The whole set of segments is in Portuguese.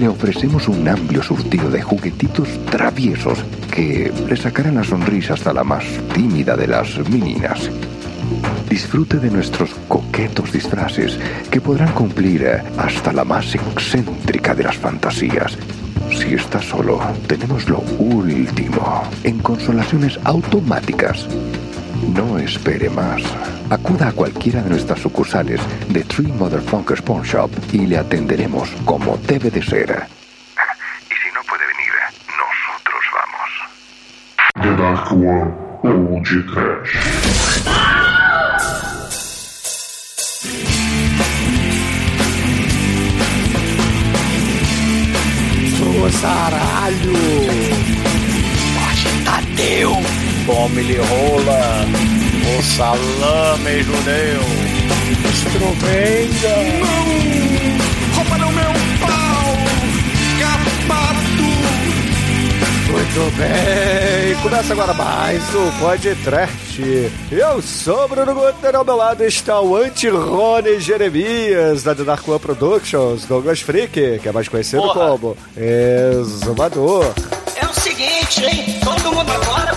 le ofrecemos un amplio surtido de juguetitos traviesos que le sacarán la sonrisa hasta la más tímida de las meninas. Disfrute de nuestros coquetos disfraces que podrán cumplir eh, hasta la más excéntrica de las fantasías. Si está solo, tenemos lo último en consolaciones automáticas. No espere más. Acuda a cualquiera de nuestras sucursales de Tree Motherfuckers Pawn Shop y le atenderemos como debe de ser. Y si no puede venir, nosotros vamos. The Dark One judeu! Estrovenga! Roubaram meu pau! Capado! Muito bem! Começa agora mais o podcast. Eu sou o Bruno Guter, ao meu lado está o anti-Rony Jeremias, da The Dark One Productions, Douglas Freak, que é mais conhecido Porra. como Exumador. É o seguinte, hein? Todo mundo agora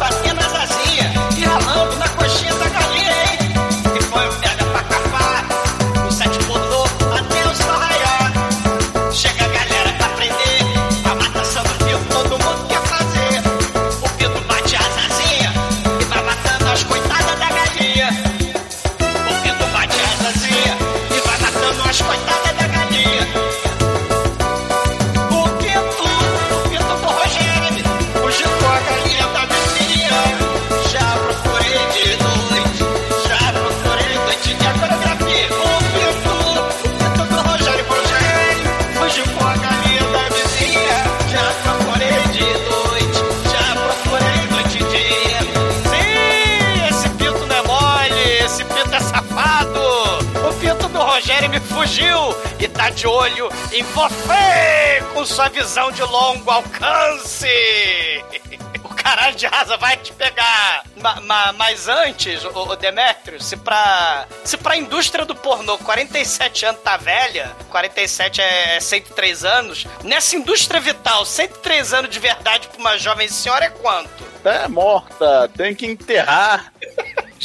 fugiu e tá de olho em você com sua visão de longo alcance. O caralho de asa vai te pegar. Ma- ma- mas antes, o, o Demetrio, se pra, se pra indústria do pornô 47 anos tá velha, 47 é 103 anos, nessa indústria vital, 103 anos de verdade pra uma jovem senhora é quanto? É morta, tem que enterrar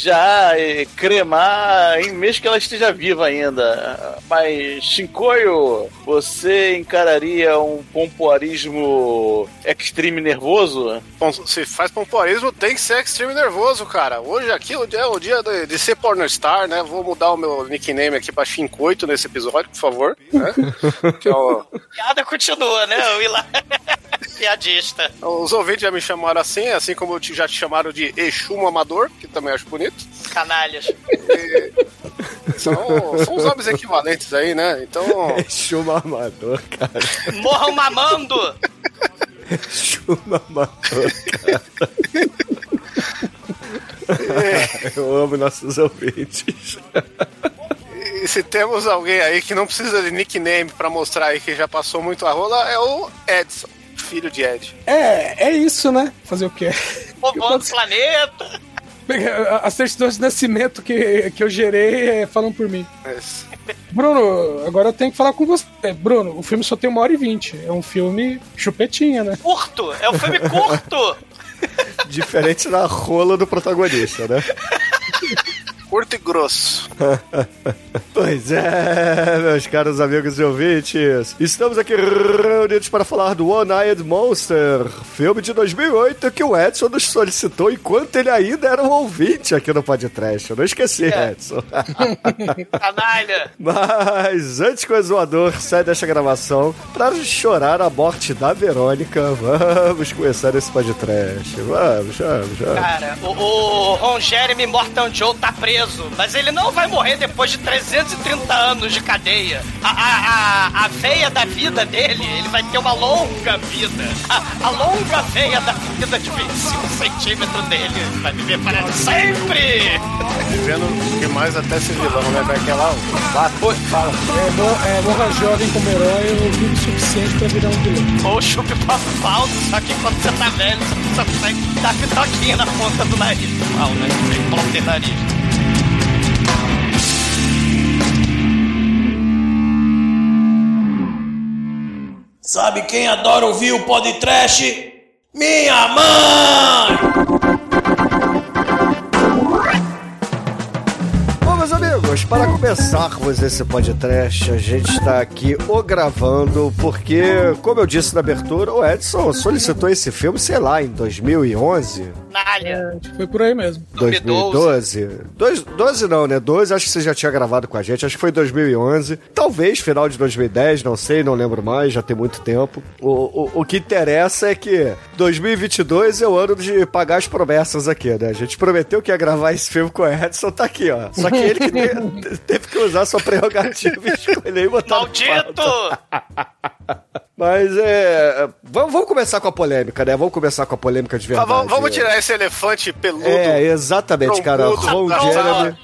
já e cremar em mês que ela esteja viva ainda. Mas, Shinkoio, você encararia um pompoarismo extreme nervoso? Bom, se faz pompoarismo, tem que ser extreme nervoso, cara. Hoje aqui é o dia de, de ser pornostar, né? Vou mudar o meu nickname aqui pra Shinkoito nesse episódio, por favor. Né? Que é o- Piada continua, né? O. Piadista. os ouvintes já me chamaram assim, assim como te- já te chamaram de Exu Amador, que também acho bonito. Canalhas. São, são os nomes equivalentes aí, né? Então, Chuma amador, cara. Morram mamando! Chuma amador, cara. Eu amo nossos ouvintes. e se temos alguém aí que não precisa de nickname pra mostrar aí que já passou muito a rola, é o Edson, filho de Ed. É, é isso, né? Fazer o quê? Povoando o planeta. As certidões de nascimento que, que eu gerei é, falam por mim. Esse. Bruno, agora eu tenho que falar com você. É, Bruno, o filme só tem uma hora e vinte. É um filme chupetinha, né? Curto! É um filme curto! Diferente da rola do protagonista, né? Curto e grosso. Pois é, meus caros amigos e ouvintes, estamos aqui reunidos para falar do One-Eyed Monster, filme de 2008 que o Edson nos solicitou enquanto ele ainda era um ouvinte aqui no podcast. Eu não esqueci, É. Edson. Canalha! Mas antes que o exumador saia desta gravação, para chorar a morte da Verônica, vamos começar esse podcast. Vamos, vamos, vamos. Cara, o, o Ron Jeremy Morton Joe tá preso, mas ele não vai morrer depois de 330 anos de cadeia. A, a, a, a veia da vida dele, ele vai ter uma longa vida. A, a longa veia da vida de 25 centímetros dele. Vai viver para sempre! Vivendo demais até ser vilão, né? Daquela. Oi, fala. É, mo- é morra jovem como herói, eu vi o suficiente pra virar um vilão. Ou chupe falso, só que quando você tá velho, você só consegue dar pitoquinha na ponta do nariz. Mal, né? Sem ponta nariz. Sabe quem adora ouvir o podcast? Minha mãe! Amigos, para começarmos esse podcast, a gente está aqui o gravando, porque, como eu disse na abertura, o Edson solicitou esse filme, sei lá, em 2011, Nalha. Acho que Foi por aí mesmo. 2012. Dois- 12 não, né? 12 acho que você já tinha gravado com a gente, acho que foi 2011. Talvez final de 2010, não sei, não lembro mais, já tem muito tempo. O, o, o que interessa é que 2022 é o ano de pagar as promessas aqui, né? A gente prometeu que ia gravar esse filme com o Edson, tá aqui, ó. Só que ele que te- teve que usar sua prerrogativa e escolher e botar Maldito! Mas é. Vamos, vamos começar com a polêmica, né? Vamos começar com a polêmica de verdade. Vamos, vamos tirar esse elefante peludo. É, exatamente, cara. Ron Jeremy.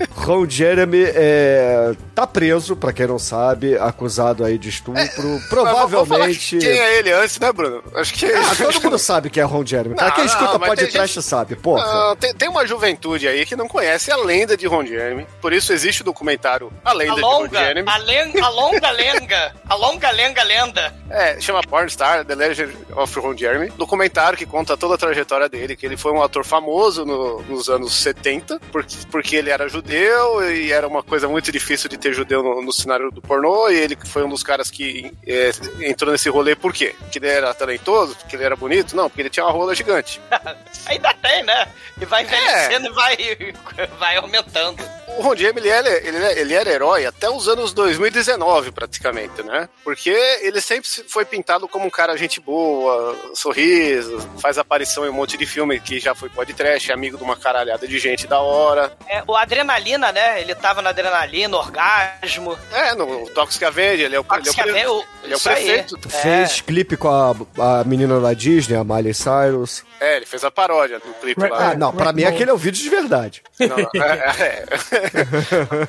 Ron Jeremy é, tá preso, pra quem não sabe, acusado aí de estupro. Falar Provavelmente. Quem é ele antes, né, Bruno? Acho que. Ah, todo mundo sabe que é Ron Jeremy. Cara, Não, quem não, escuta pode trash sabe, porra. Não, tem, tem uma juventude aí que não conhece a lenda de Ron Jeremy. Por isso existe o documentário A A Lenda de Ron longa, Jeremy. a, len- a longa lenga, a longa lenga lenda. É, chama Pornstar, The Legend of Ron Jeremy. Documentário que conta toda a trajetória dele, que ele foi um ator famoso no- nos anos 70, porque, porque ele era judeu e era uma coisa muito difícil de ter judeu no, no cenário do pornô, e ele foi um dos caras que é, entrou nesse rolê por quê? Porque ele era talentoso, porque ele era bonito? Não, porque ele tinha uma rola gigante. Ainda tem, né? E vai envelhecendo e vai, vai aumentando. O Ron Jeremy, ele era, ele, era- ele era herói até os anos 2019, praticamente, né? Porque ele sempre se- foi pintado como um cara gente boa, sorriso, faz aparição em um monte de filme que já foi podcast, é amigo de uma caralhada de gente da hora. É, o adrenalina, né? Ele tava na adrenalina, orgasmo. É, no Toxic Avenger, ele é o, ele é o, ele é o prefeito. É. Fez clipe com a, a menina da Disney, a Miley Cyrus. É, ele fez a paródia do clipe lá. Ah, não, pra mim aquele é o vídeo de verdade. Não, não, é, é.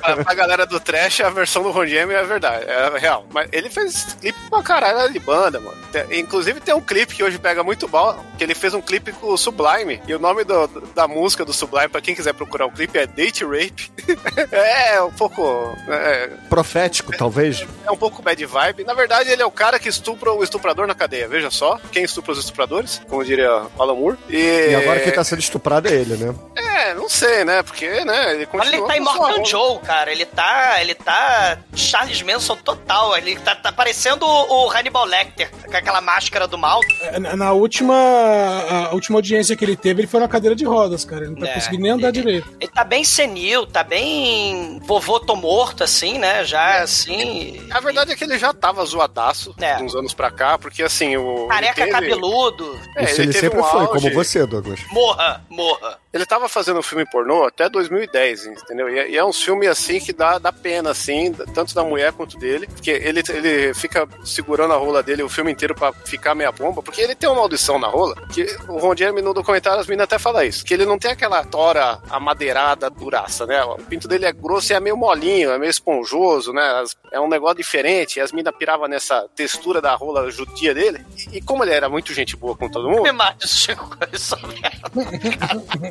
Pra, pra galera do trash, a versão do Ron Jeremy é verdade, é real. Mas ele fez clipe pra caralho de banda, mano. Tem- inclusive tem um clipe que hoje pega muito mal, que ele fez um clipe com o Sublime. E o nome do- da música do Sublime, pra quem quiser procurar o clipe, é Date Rape. é um pouco. É, Profético, talvez. é um pouco bad vibe. Na verdade, ele é o cara que estupra o estuprador na cadeia. Veja só, quem estupra os estupradores, como diria o Alan Moore. E, E agora quem tá sendo estuprado é ele, né? É, não sei, né? Porque, né, ele Olha, ele continua tá Immortal. Joe, cara. Ele tá. Ele tá Charles Manson total. Ele tá, tá parecendo o, Hannibal Lecter, com aquela máscara do mal. É, Na na última, a última audiência que ele teve, ele foi na cadeira de rodas, cara. Ele não tá É, conseguindo nem andar ele- direito. Ele tá bem senil, tá bem. Vovô tô morto, assim, né? Já assim. A verdade é que ele já tava zoadaço É. uns anos pra cá, porque assim, o. Careca ele teve- cabeludo. É, Isso ele, teve sempre um foi, auge. como você, Douglas. Morra, morra. Ele tava fazendo um filme pornô até 2010, entendeu? E é, e é um filme assim que dá, dá pena, assim, tanto da mulher quanto dele. Porque ele, ele fica segurando a rola dele o filme inteiro pra ficar meia bomba, porque ele tem uma maldição na rola. Que o Ron Jeremy no documentário, as meninas até falam isso. Que ele não tem aquela tora amadeirada duraça, né? O pinto dele é grosso e é meio molinho, é meio esponjoso, né? As- é um negócio diferente. E as meninas piravam nessa textura da rola judia dele. E, e como ele era muito gente boa com todo mundo. Me mate,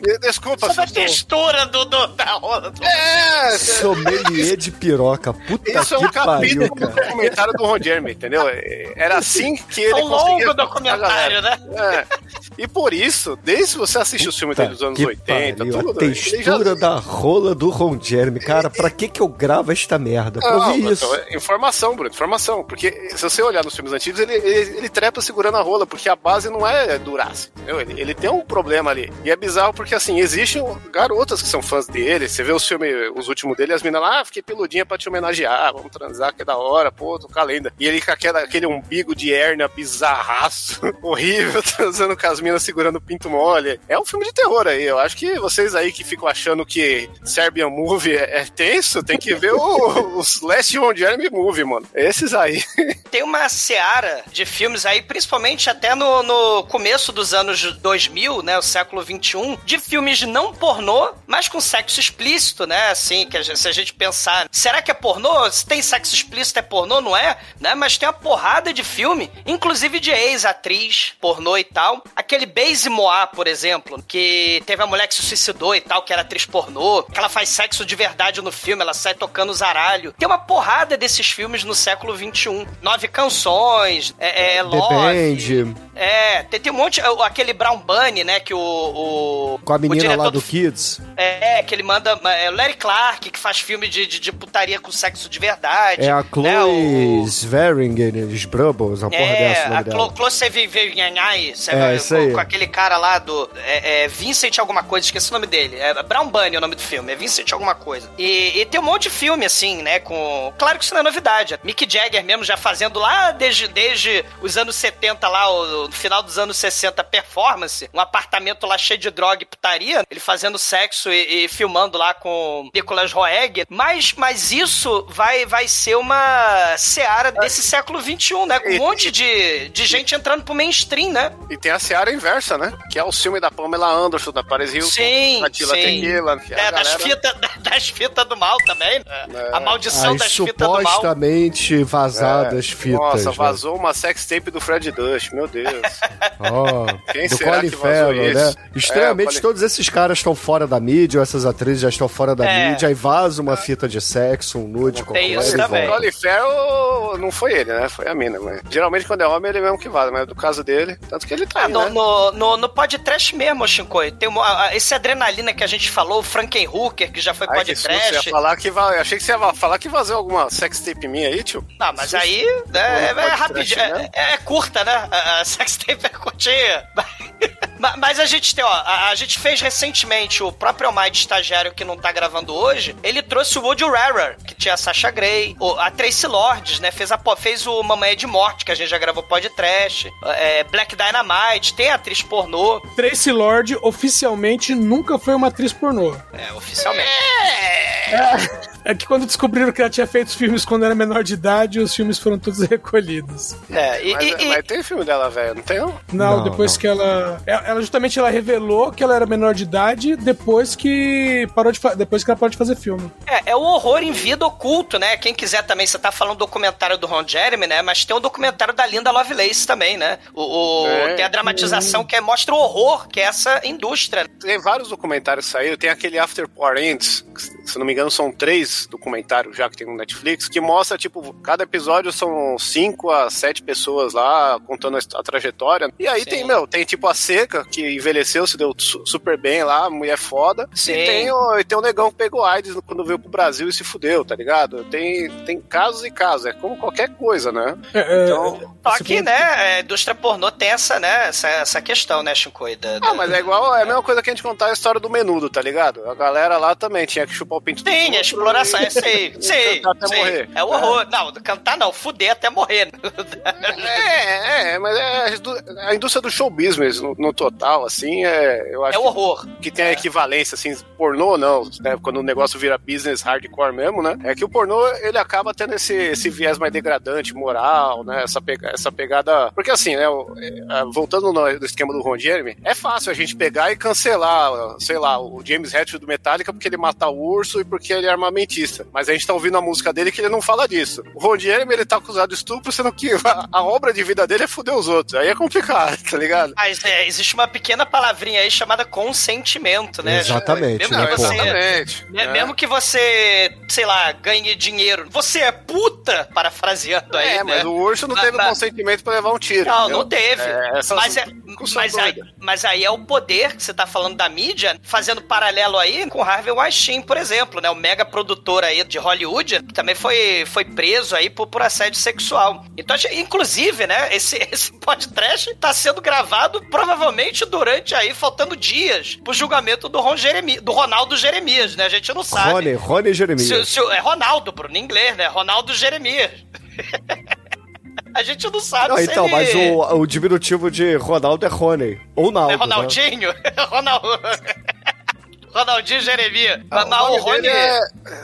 e- Desculpa, sobre a textura do, do, da rola. Do... É, Sommelier de piroca. Puta Isso é um pariu, capítulo do documentário do Ron Jeremy, entendeu? É, Era assim que ele conseguia... longo o documentário, né? É. E por isso, desde que você assiste os filmes dele dos anos que 80, pariu, tudo, a ele já- textura da rola do Ron Jeremy. Cara, pra que que eu gravo esta merda? Pra Não, ouvir isso. então, é informação, Bruno, informação. Porque se você olhar nos filmes antigos, ele, ele, ele trepa segurando a rola, porque a base não é duraça. Ele, ele tem um problema ali. E é bizarro porque, assim, existem garotas que são fãs dele. Você vê os filmes, os últimos dele, as meninas lá, ah, fiquei peludinha pra te homenagear, vamos transar, que é da hora, pô, a lenda. E ele com aquela, aquele umbigo de hérnia bizarraço, horrível, transando com as minas segurando o pinto mole. É um filme de terror aí. Eu acho que vocês aí que ficam achando que Serbian Movie é, é tenso, tem que ver os Last Ron Jeremy Movie, mano. Esses aí. Tem uma seara de filmes aí, principalmente até no, no começo dos anos 2000, né, o século 21, de filmes não pornô, mas com sexo explícito, né, assim, que a gente- se a gente pensar, será que é pornô? Se tem sexo explícito é pornô, não é? Né, mas tem uma porrada de filme, inclusive de ex-atriz pornô e tal. Aquele Base Moá, por exemplo, que teve a mulher que se suicidou e tal, que era atriz pornô, que ela faz sexo de verdade no filme, ela sai tocando zaralho. Tem uma porrada desses filmes no século 21. Nove Canções, é, é Love. Band, É, tem, tem um monte. Aquele Brown Bunny, né? Que o. o a menina lá do Kids. É, que ele manda. É o Larry Clark, que faz filme de, de, de putaria com sexo de verdade. É a né, Chloe o- Sveringen, Sbrubbles, uma porra É, a dela. Clo Closevivianhai, É, isso aí. com, com aquele cara lá do. É, é Vincent alguma coisa, esqueci o nome dele. É Brown Bunny é o nome do filme, é Vincent alguma coisa. E, e tem um monte de filme, assim, né? Com. Claro que isso não é novidade. Mick Jagger mesmo já fazendo lá desde, desde os anos 70, lá, o, no final dos anos 60, performance, um apartamento lá cheio de droga e putaria, ele fazendo sexo e, e filmando lá com Nicolas Roeg. Mas, mas isso vai, vai ser uma seara desse século XXI, né? Com um monte de, de gente entrando pro mainstream, né? E tem a seara inversa, né? Que é o filme da Pamela Anderson, da Paris Hilton, Sim, da Tila sim. Tequila. É, das fitas das fita do mal também. né? A maldição As das fitas do mal. supostamente vazadas fitas. Nossa, né? vazou uma sex tape do Fred Dust, meu Deus. Ó, Quem do será Colin que vazou Farrell, né? isso? Extremamente É, Colin- todos esses caras estão fora da mídia, ou essas atrizes já estão fora da É. mídia, aí vaza uma fita de sexo, um nude, qualquer Tem coisa isso e também. Colin Farrell não foi ele, né? Foi a mina. Mas geralmente quando é homem ele mesmo que vaza, mas do caso dele, tanto que ele tá Ah, aí, no, né? no, no, no podcast mesmo, Shinkoi, tem uma, a- esse adrenalina que a gente falou, o Frankenhooker, que já foi Ai, susto, você ia podcast. falar que va... Achei que você ia falar que vazou alguma sex tape minha aí, tio. Não, mas aí né, é, é pode rapidinho, trash, é, né? é curta, né? A, a sextape é curtinha. Ma- Mas a gente tem, ó, a, a gente fez recentemente o próprio Almighty estagiário que não tá gravando hoje. Ele trouxe o Woody Rarer, que tinha a Sasha Grey, a Tracy Lords, né? Fez, a, fez o Mamãe de Morte, que a gente já gravou podcast. É, Black Dynamite, tem a atriz pornô, Tracy Lord oficialmente nunca foi uma atriz pornô. é, oficialmente. É que quando descobriram que ela tinha feito os filmes quando era menor de idade, os filmes foram todos recolhidos. É, e, Mas, e- e- mas tem filme dela, velho, não tem não? Não, depois não. que ela, ela. justamente ela revelou que ela era menor de idade depois que parou de depois que ela parou de fazer filme. É, é o horror em vida oculto, né? Quem quiser também, você tá falando do documentário do Ron Jeremy, né? Mas tem o documentário da Linda Lovelace também, né? O, o- É. Tem a dramatização que é- mostra o horror que é essa indústria. Tem vários documentários saíram. Tem aquele After que, se não me engano, são três documentários já que tem no Netflix, que mostra, tipo, cada episódio são cinco a sete pessoas lá contando a, trajetória. E aí Sim. tem, meu, tem tipo a Seca, que envelheceu, se deu su- super bem lá, mulher foda. Sim. E tem, o, e tem o negão que pegou AIDS quando veio pro Brasil e se fudeu, tá ligado? Tem, tem casos e casos, é como qualquer coisa, né? É, é, Então. Só Você que, né, a indústria pornô tem essa, né, essa, essa questão, né, Shinkoi? Da, da- Ah, mas é igual, é a mesma coisa que a gente contar a história do menudo, tá ligado? A galera lá também tinha que chupar o pinto do Sim, outro a exploração, é sei, sei, até sei. morrer. É o horror. Não, cantar não, fuder até morrer. É, é, mas é a indú- a indústria do show business no, no total, assim, é, eu acho É o horror. que, que tem a equivalência, assim, pornô não, né, quando o negócio vira business hardcore mesmo, né, é que o pornô, ele acaba tendo esse, esse viés mais degradante, moral, né, essa, pega, essa pegada, porque assim, né, é, voltando no, no esquema do Ron Jeremy, é fácil a gente pegar e cancelar, sei lá, o James Hetfield do Metallica porque ele mata o urso e porque ele é armamentista, mas a gente tá ouvindo a música dele que ele não fala disso. O Ron Jeremy, ele tá acusado de estupro, sendo que a, a obra de vida dele é fuder os outros, aí é complicado, tá ligado? Mas é, existe uma pequena palavrinha aí chamada consentimento, né? Exatamente, Mesmo né, que você, Exatamente. Me- né? Mesmo que você, sei lá, ganhe dinheiro. Você é puta, parafraseando aí, É, né? mas o urso não Mas- teve mas- consentimento pra levar um tiro. Não, entendeu? não teve. É, essas mas, é, mas, aí, mas aí é o poder que você tá falando da mídia, fazendo paralelo aí com Harvey Weinstein, por exemplo, né? O mega produtor aí de Hollywood que também foi, foi preso aí por, por assédio sexual. Então, inclusive, né? Esse, esse podcast tá sendo gravado provavelmente durante aí, faltando dias pro julgamento do, Ron Jeremi, do Ronaldo Jeremias, né? A gente não sabe. Rony, Rony Jeremias. Se- se- é Ronaldo, Bruno, em inglês, né? Ronaldo Jeremias. A gente não sabe Não, então, ele... mas o, o diminutivo de Ronaldo é Rony. Ou Naldo. É né? Ronaldinho? Ronaldo... Ronaldinho Jeremias. Ah, mas o Rony... é...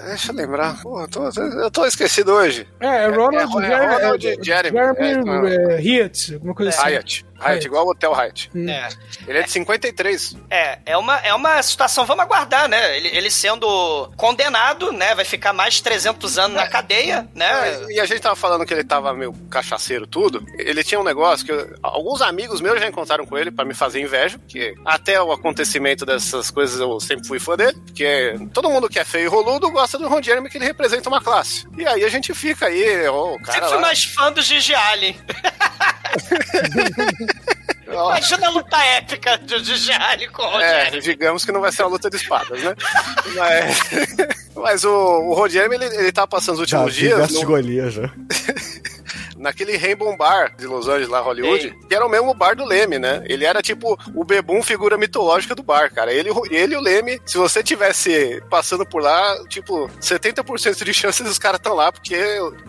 Deixa eu lembrar. Porra, tô- eu tô esquecido hoje. É, é Ronald, é, é Jer- Ronald é, Jeremy, Jeremy é, é, Hyatt, alguma coisa assim. Hyatt. Hyatt, igual o Hotel Hyatt. É, Ele é de 53. é, é uma, é uma situação, vamos aguardar, né? Ele, ele sendo condenado, né? Vai ficar mais de 300 anos na cadeia, né? E a gente tava falando que ele tava meio cachaceiro tudo. Ele tinha um negócio que eu- alguns amigos meus já encontraram com ele pra me fazer inveja, que até o acontecimento dessas coisas eu sempre fui fã dele, porque todo mundo que é feio e roludo gosta do Ron Jeremy, que ele representa uma classe. E aí a gente fica aí, ó, o cara Sempre fui lá... mais fã do Gigi Allen. Imagina a luta épica do Gigi Allen com o É, Rogério. digamos que não vai ser uma luta de espadas, né? Mas, mas o, o ele, ele tá passando os últimos vi dias no- Golias, já. Naquele Rainbow Bar de Los Angeles, lá, Hollywood, Sim. que era o mesmo bar do Leme, né? Ele era tipo o bebum figura mitológica do bar, cara. Ele, ele e o Leme, se você tivesse passando por lá, tipo, 70% de chances os caras estão lá, porque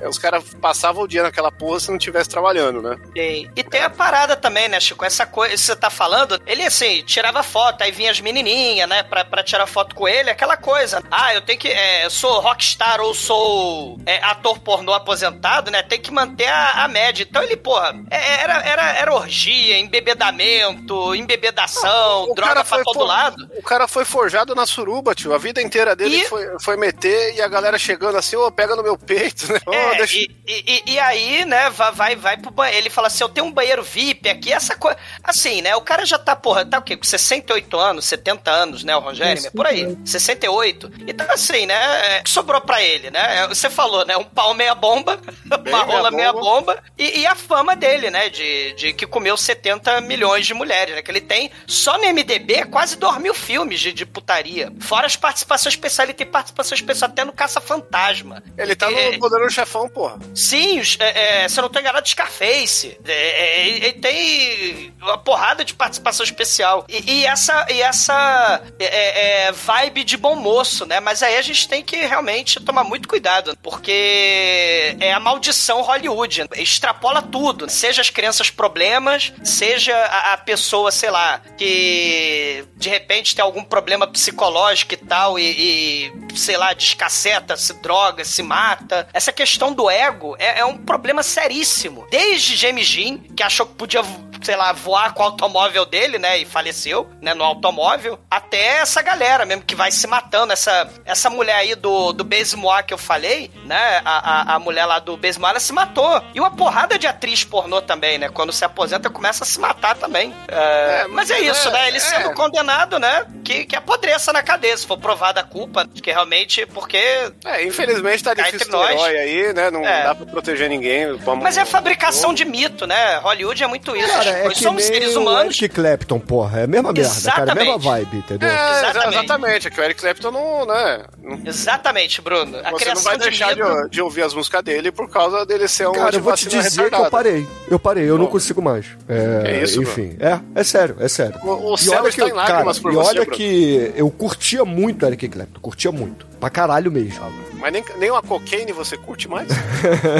os caras passavam o dia naquela porra se não estivesse trabalhando, né? E, e tem a parada também, né, Chico? Essa coisa que você tá falando, ele assim, tirava foto, aí vinha as menininhas, né, pra, pra tirar foto com ele, aquela coisa. Ah, eu tenho que. É, sou rockstar ou sou é, ator pornô aposentado, né? Tem que manter a, a média. Então ele, porra, é, era, era, era orgia, embebedamento, embebedação, O droga cara pra foi todo for- lado. O cara foi forjado na suruba, tio. A vida inteira dele E- foi, foi meter e a galera chegando assim, ô, pega no meu peito, né? É, deixa- e, e- e- e aí, né, vai, vai, vai pro banheiro. Ele fala assim: eu tenho um banheiro VIP aqui, essa coisa. Assim, né? O cara já tá, porra, tá o quê? Com 68 anos, 70 anos, né, o Rogério? Isso, Por aí, 68. Então, assim, né? é, Sobrou pra ele, né? Você falou, né? Um pau meia bomba, uma rola meia bomba, e, e a fama dele, né? De, de que comeu 70 milhões de mulheres, né? Que ele tem só no MDB quase 2 mil filmes de, de putaria. Fora as participações especiais, ele tem participação especial até no Caça-Fantasma. Ele tá É, no Poderoso Chefão, porra. Sim, é, é, se eu não tô enganado, Scarface. É, é, ele tem uma porrada de participação especial. E, e essa, e essa é, é, vibe de bom moço, né? Mas aí a gente tem que realmente tomar muito cuidado, porque é a maldição Hollywood. Extrapola tudo. Seja as crianças problemas, seja a, a pessoa, sei lá, que de repente tem algum problema psicológico e tal, e, e, sei lá, descaceta, se droga, se mata. Essa questão do ego é, é um problema seríssimo. Desde James Jean, que achou que podia, sei lá, voar com o automóvel dele, né, e faleceu, né, no automóvel, até essa galera mesmo que vai se matando. Essa, essa mulher aí do, do Besmoa que eu falei, né, a, a, a mulher lá do Besmoa, ela se matou. E uma porrada de atriz pornô também, né, quando se aposenta começa a se matar também. É, É, mas é isso, é- né, ele é. sendo condenado, né, que, que apodreça na cadeia, se for provada a culpa, que realmente, porque É, infelizmente tá Cá difícil nós. herói aí, né? Não É. dá pra proteger ninguém. Mas é fabricação de mito, né? Hollywood é muito isso. Cara, é Nós que somos seres o humanos. Eric Clapton, porra. É a mesma merda, cara. É a mesma Exatamente. vibe, entendeu? É, exa- Exatamente. exatamente. É que o Eric Clapton não, né? não- Exatamente, Bruno. A você não vai deixar de de, ouvir as músicas dele por causa dele ser um Cara, eu vou te dizer que eu parei. Eu parei, eu não Bom. consigo mais. É, É isso, enfim, é, é sério, é sério. O- o E céu olha está que, em lágrimas por e você, olha Bruno. que eu curtia muito Eric Clapton, curtia muito. Pra caralho mesmo. Mas nem, nem uma cocaine você curte mais?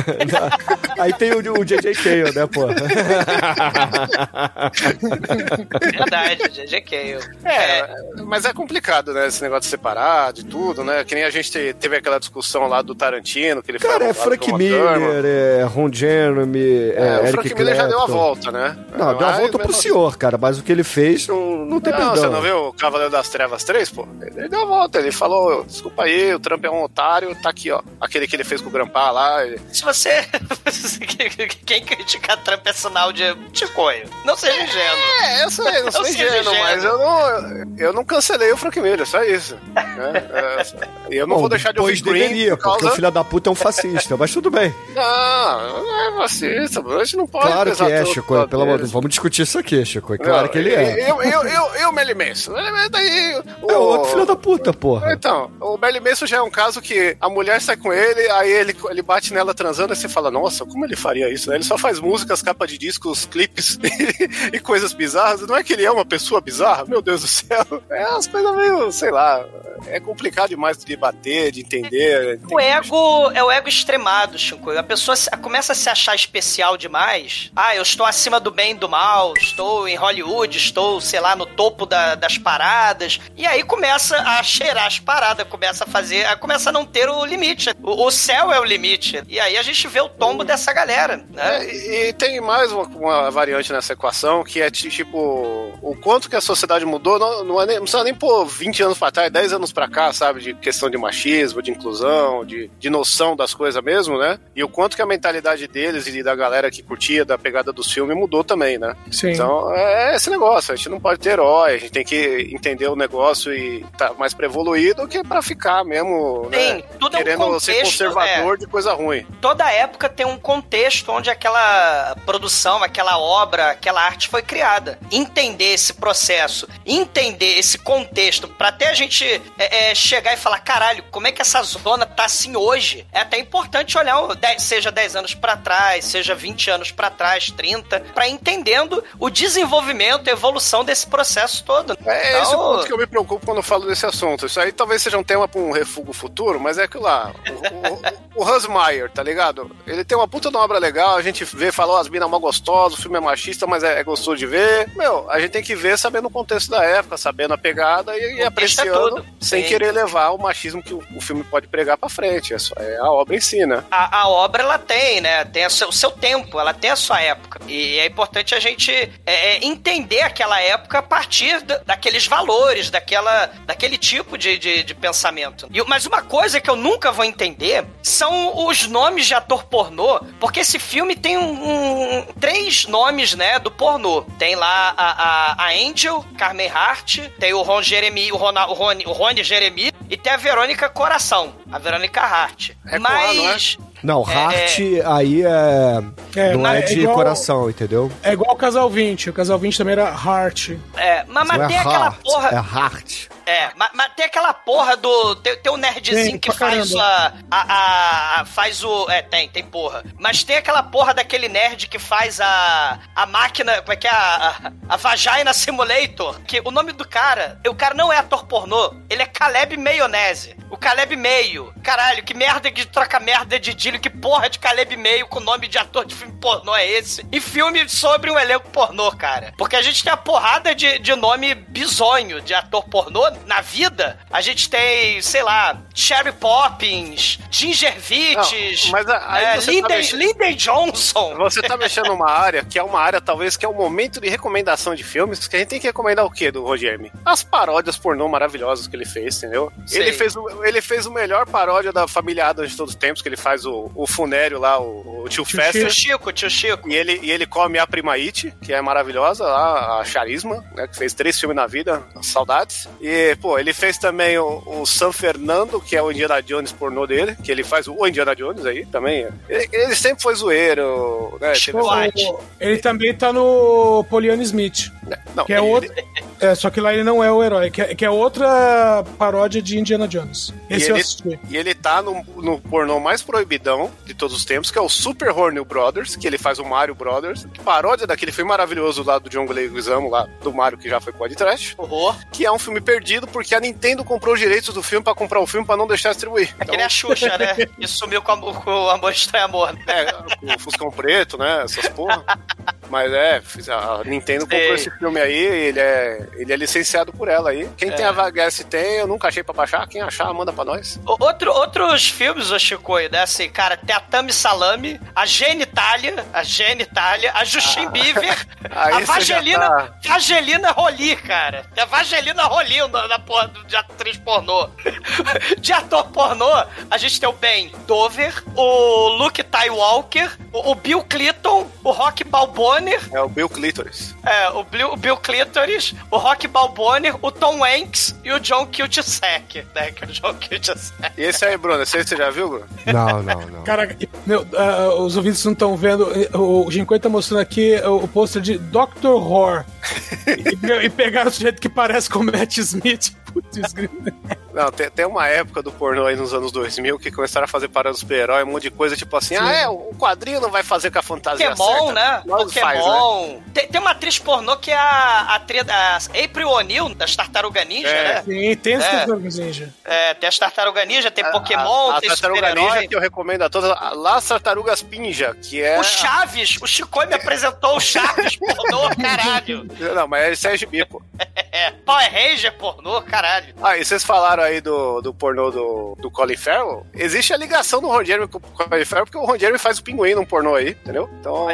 Aí tem o, o JJ Cale, né, pô? Verdade, GG Cale. É, mas é complicado, né? Esse negócio de separar de tudo, né? Que nem a gente te- teve aquela discussão lá do Tarantino, que ele Cara, é Frank. Miller, é Ron Jeremy, é, É, o Eric Frank Miller já deu a Clapton. volta, né? Não, deu a volta pro senhor, cara, mas o que ele fez não, não tem Não, perdão. você não viu o Cavaleiro das Trevas 3, pô? Ele deu a volta, ele falou, desculpa aí, o Trump é um otário, tá aqui, ó. Aquele que ele fez com o Grampá lá. Se você. Quem criticar Trump é sinal de ticoio. Não seja ingênuo. É, eu sei, não sou Eu sei ingênuo, ingênuo. mas eu não, eu não cancelei o Frank Miller, só isso. né? É, eu não Bom, vou deixar de pois ouvir Green deveria, por causa... porque o filho da puta é um fascista, mas tudo bem. Não, não é racista, a gente não pode Claro que é, Chico, pelo amor de vamos discutir isso aqui, Chico, é claro Não, que ele é. Eu, eu, eu, eu Manson. Merlin- Daí, o, É outro filho da puta, porra. Então, o Merlin Manson já é um caso que a mulher sai com ele, aí ele, ele bate nela transando, e você fala, nossa, como ele faria isso? né? Ele só faz músicas, capa de discos, clipes e, coisas bizarras. Não é que ele é uma pessoa bizarra? Meu Deus do céu. É umas coisas meio, sei lá, é complicado demais de debater, de entender. O ego é o ego extremado, Chico. A pessoa começa a se achar especial demais. Ah, eu estou acima do bem e do mal, estou em Hollywood, estou, sei lá, no topo da- das paradas. E aí começa a cheirar as paradas, começa a fazer, a- começa a não ter o limite. O, o céu é o limite. E aí a gente vê o tombo dessa galera, né? É, e, e tem mais uma, uma variante nessa equação, que é ti- tipo, o quanto que a sociedade mudou, não, não, é nem, não precisa nem pôr 20 anos pra trás, 10 anos pra cá, sabe? De questão de machismo, de inclusão, de, de noção das coisas mesmo, né? E o quanto que a mentalidade deles e da galera que curtia da pegada dos filmes mudou também, né? Sim. Então, é esse negócio, a gente não pode ter herói, a gente tem que entender o negócio e tá mais pra evoluir do que pra ficar mesmo, Sim, né? tudo é um Querendo ser contexto, é. conservador de coisa ruim. toda época tem um contexto onde aquela produção, aquela obra, aquela arte foi criada. Entender esse processo, entender esse contexto, pra até a gente é, é, chegar e falar, caralho, como é que essa zona tá assim hoje? É até importante olhar, seja 10 anos pra trás, seja 20 anos pra trás, 30, pra ir entendendo o desenvolvimento, a evolução desse processo todo. É esse o Então, ponto que eu me preocupo quando eu falo desse assunto. Isso aí talvez seja um tema pra um refúgio futuro, mas é que lá, o, o, o Hans Meyer, tá ligado? Ele tem uma puta de uma obra legal, a gente vê, falou as minas mó gostosas, o filme é machista, mas é, é gostoso de ver. Meu, a gente tem que ver sabendo o contexto da época, sabendo a pegada e, e é apreciando, tudo. sem Sim. querer levar o machismo que o, o filme pode pregar pra frente. É, só, é a obra em si, né? a, a obra ela tem, né? Tem o seu, o seu tempo, ela tem a sua época. E é importante a gente é, é, entender aquela época a partir da- daqueles valores, daquela, daquele tipo de, de, de pensamento. E, mas uma coisa que eu nunca vou entender são os nomes de ator pornô, porque esse filme tem um, um- três nomes, né, do pornô. Tem lá a, a, a Angel, Carmen Hart, tem o Ron Jeremy, o, Rona, o, Rony, o Rony Jeremy, e tem a Verônica Coração, a Verônica Hart. É com A, não é? mas... Não, É, Heart aí é. É, não mas é é de igual- coração, entendeu? É igual o Casal 20. O Casal 20 também era Heart. É, mas, mas não tem é aquela Heart, porra. é Heart. É, mas, mas tem aquela porra do. Tem, tem o nerdzinho Tem, que faz a, a, a- Faz o. É, tem, tem porra. Mas tem aquela porra daquele nerd que faz a. A máquina. Como é que é? A, a, a Vagina Simulator. Que o nome do cara. O cara não é ator pornô. Ele é Caleb Maionese. O Caleb Meio. Caralho, que merda de troca merda de Dilho. Que porra de Caleb Meio com nome de ator de filme pornô é esse? E filme sobre um elenco pornô, cara. Porque a gente tem a porrada de, de nome bizonho de ator pornô na vida. A gente tem, sei lá, Sherry Poppins, Ginger Vites, Não, mas a- aí é, você tá Lyndon, mexendo- Lyndon Johnson. Você tá mexendo numa área que é uma área, talvez, que é o momento de recomendação de filmes, que a gente tem que recomendar o quê do Roger As paródias pornô maravilhosas que ele fez, entendeu? Sei. Ele fez, o, ele fez o melhor paródia da família Adams de todos os tempos, que ele faz o, o funério lá, o, o tio Tio Fester. Tio Chico, tio Chico. E ele, e ele come a Prima It, que é maravilhosa, lá, a Charisma, né, que fez três filmes na vida, saudades. E, pô, ele fez também o, o San Fernando, que é o Indiana Jones pornô dele, que ele faz o Indiana Jones aí também. Ele, ele sempre foi zoeiro, né? O- Ele também tá no Poliana Smith. Não, Que é ele- outro. É, só que lá ele não é o herói, que é, que é outra paródia de Indiana Jones. E Esse eu ele, assisti. e ele tá no, no pornô mais proibidão de todos os tempos, que é o Super Horny Brothers, que ele faz o Mario Brothers, paródia daquele filme maravilhoso lá do John Leguizamo, lá do Mario que já foi pod trash, Horror. que é um filme perdido porque a Nintendo comprou os direitos do filme pra comprar o filme pra não deixar distribuir. É que nem a Xuxa, né? Que sumiu com, a- com o Amor Estranho Amor. É, com o Fuscão Preto, né? Essas porra. Mas é, a Nintendo comprou esse filme aí, ele é, ele é licenciado por ela aí. Quem tem a VHS tem, eu nunca achei pra baixar. Quem achar, manda pra nós. O- Outro, outros filmes, ô Chico, né? Assim, cara, tem a Tami Salame, a Genitália, a Genitália, a Justin Bieber, aí a Vagelina, tá- Vagelina Roli, cara. Tem a Vagelina Roli na, na porra do- de atriz pornô. De ator pornô, a gente tem o Ben Dover, o Luke Ty Walker, o, o Bill Clinton, o Rock Balboner, É o Bill Clitoris. é, o Bill, o Bill Clitoris, o Rock Balboner, o Tom Hanks e o John Cusack, né? Que é o John Cusack. E esse aí, Bruno, esse aí você já viu, Bruno? Não, não, não. Caraca, meu, ah, os ouvintes não estão vendo. O Ginkoi tá mostrando aqui o, o pôster de Dr. Horror. e, e pegaram o sujeito que parece com o Matt Smith. Putz, grilo. Não, tem, tem uma época do pornô aí nos anos 2000 que começaram a fazer parada do super-herói, um monte de coisa, tipo assim, ah, é, o quadrinho não vai fazer com a fantasia Pokémon, certa. né? Nós faz, né? Pokémon. Tem, tem uma atriz pornô que é a, atriz, a April O'Neil, das Tartaruga Ninja, É. né? Sim, tem esse É. Tartarugas Ninja. É, tem as Tartaruga Ninja, tem Pokémon, a, a tem Tartaruga Ninja que eu recomendo a todas, a Las Tartarugas Pinja, que é... O Chaves, o Chico me apresentou o Chaves pornô, caralho. Não, mas é gibi, pô. É, Power Ranger pornô, caralho. Ah, e vocês falaram aí do, do pornô do, do Colin Farrell, existe a ligação do Ron Jeremy com o Colin Farrell, porque o Ron Jeremy faz o pinguim num pornô aí, entendeu? Então,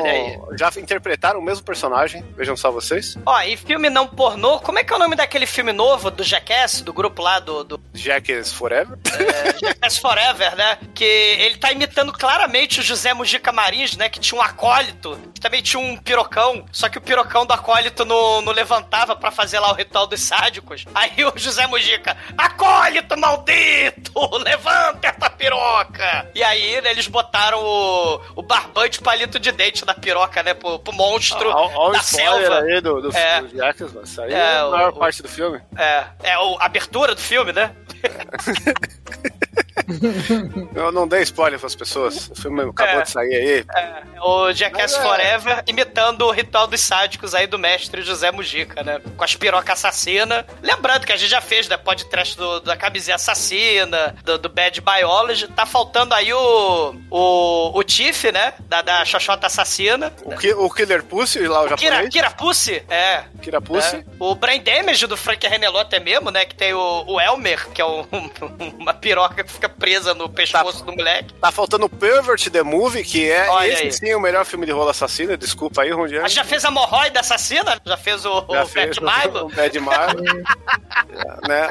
já interpretaram o mesmo personagem, vejam só vocês. Ó, e filme não pornô, como é que é o nome daquele filme novo do Jackass, do grupo lá do, do Jackass Forever. é, Jackass Forever, né? Que ele tá imitando claramente o José Mujica Marins, né? Que tinha um acólito, que também tinha um pirocão, só que o pirocão do acólito não, não levantava pra fazer lá o ritual dos sádicos. Aí o José Mujica, acólito maldito, levanta essa piroca! E aí, né, eles botaram o, o barbante palito de dente da piroca, né? Pro, pro monstro Ó, ó o da selva. aí do, do, É. do Jackass, mano. Isso aí É, é, a maior o- parte do filme. É, é a abertura do filme, né? Eu não dei spoiler pras pessoas. O filme acabou É. de sair aí. É, o Jackass é. Forever imitando o ritual dos sádicos aí do mestre José Mujica, né? Com as pirocas assassina. Lembrando que a gente já fez, né? Podcast do, da camisinha assassina, do, do Bad Biology. Tá faltando aí o. O, o Tiff, né? Da, da Xoxota Assassina. O, ki, o Killer Pussy lá, o Kira, japonês. Kira Pussy? É. Kira Pussy. É. O Brain Damage do Frank Renelot até mesmo, né? Que tem o, o Elmer, que é um- uma piroca que fica presa no pescoço do moleque. Tá faltando o Pervert The Movie, que é Olha esse aí. sim o melhor filme de rolo assassino. Desculpa aí, gente já fez a morroida assassina? Já fez o, Já o fez Fat Milo? o Bad Milo. né?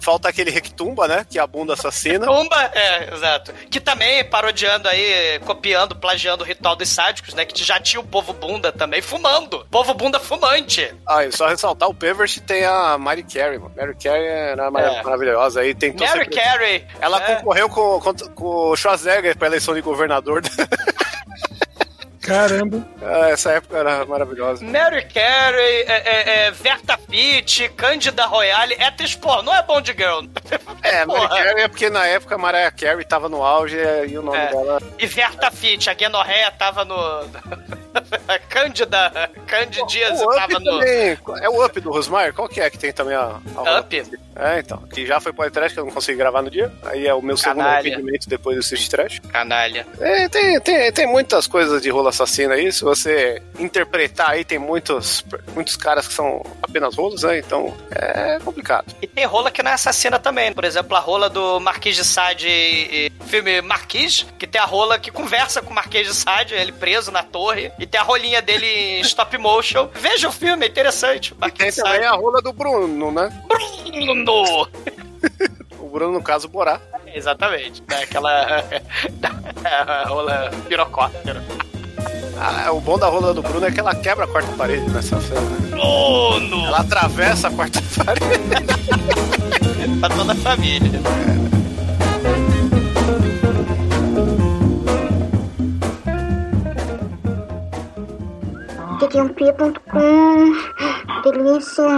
Falta aquele Rectumba, né? Que é a bunda assassina. Tumba, é, exato. Que também parodiando aí, copiando, plagiando o ritual dos sádicos, né? Que já tinha o povo bunda também fumando. Povo bunda fumante. Ah, e só ressaltar, o Pervert tem a Mary Carey, mano. Mary Carey era mar- É. maravilhosa. Aí tentou Mary sempre- Carey. Ela é. Concorreu com, com, com o Schwarzenegger pra eleição de governador. Caramba. Ah, Essa época era maravilhosa. Mary Carey, é, é, é, Verta Pitt, Cândida Royale, é atriz pornô, é Bond Girl. É, Mary. Carey é porque na época a Mariah Carey tava no auge e o nome É. dela... E Verta Pitt, a Guenorreia tava no... Cândida, Up tava no... também, é o Up do Rosmar? Qual que é que tem também a... a Up? É, então, que já foi podcast que eu não consegui gravar no dia. Aí é o meu segundo arrependimento depois do City Trash. Canalha. É, tem, tem, tem muitas coisas de rolo assassino aí. Se você interpretar aí, tem muitos, muitos caras que são apenas rolos, né? Então é complicado. E tem rola que não é assassina também. Por exemplo, a rola do Marquês de Sade, e- e filme Marquês, que tem a rola que conversa com o Marquês de Sade, ele preso na torre, e tem a rolinha dele em stop motion. Veja o filme, é interessante. Tem Marquês de também Sade. a rola do Bruno, né? Bruno! O Bruno, no caso, Borá. Exatamente. É aquela. a rola pirocóptero. Ah, o bom da rola do Bruno é que ela quebra a quarta parede nessa cena. né? Bruno! Ela atravessa a quarta parede. pra toda a família. Tecampi.com Delícia.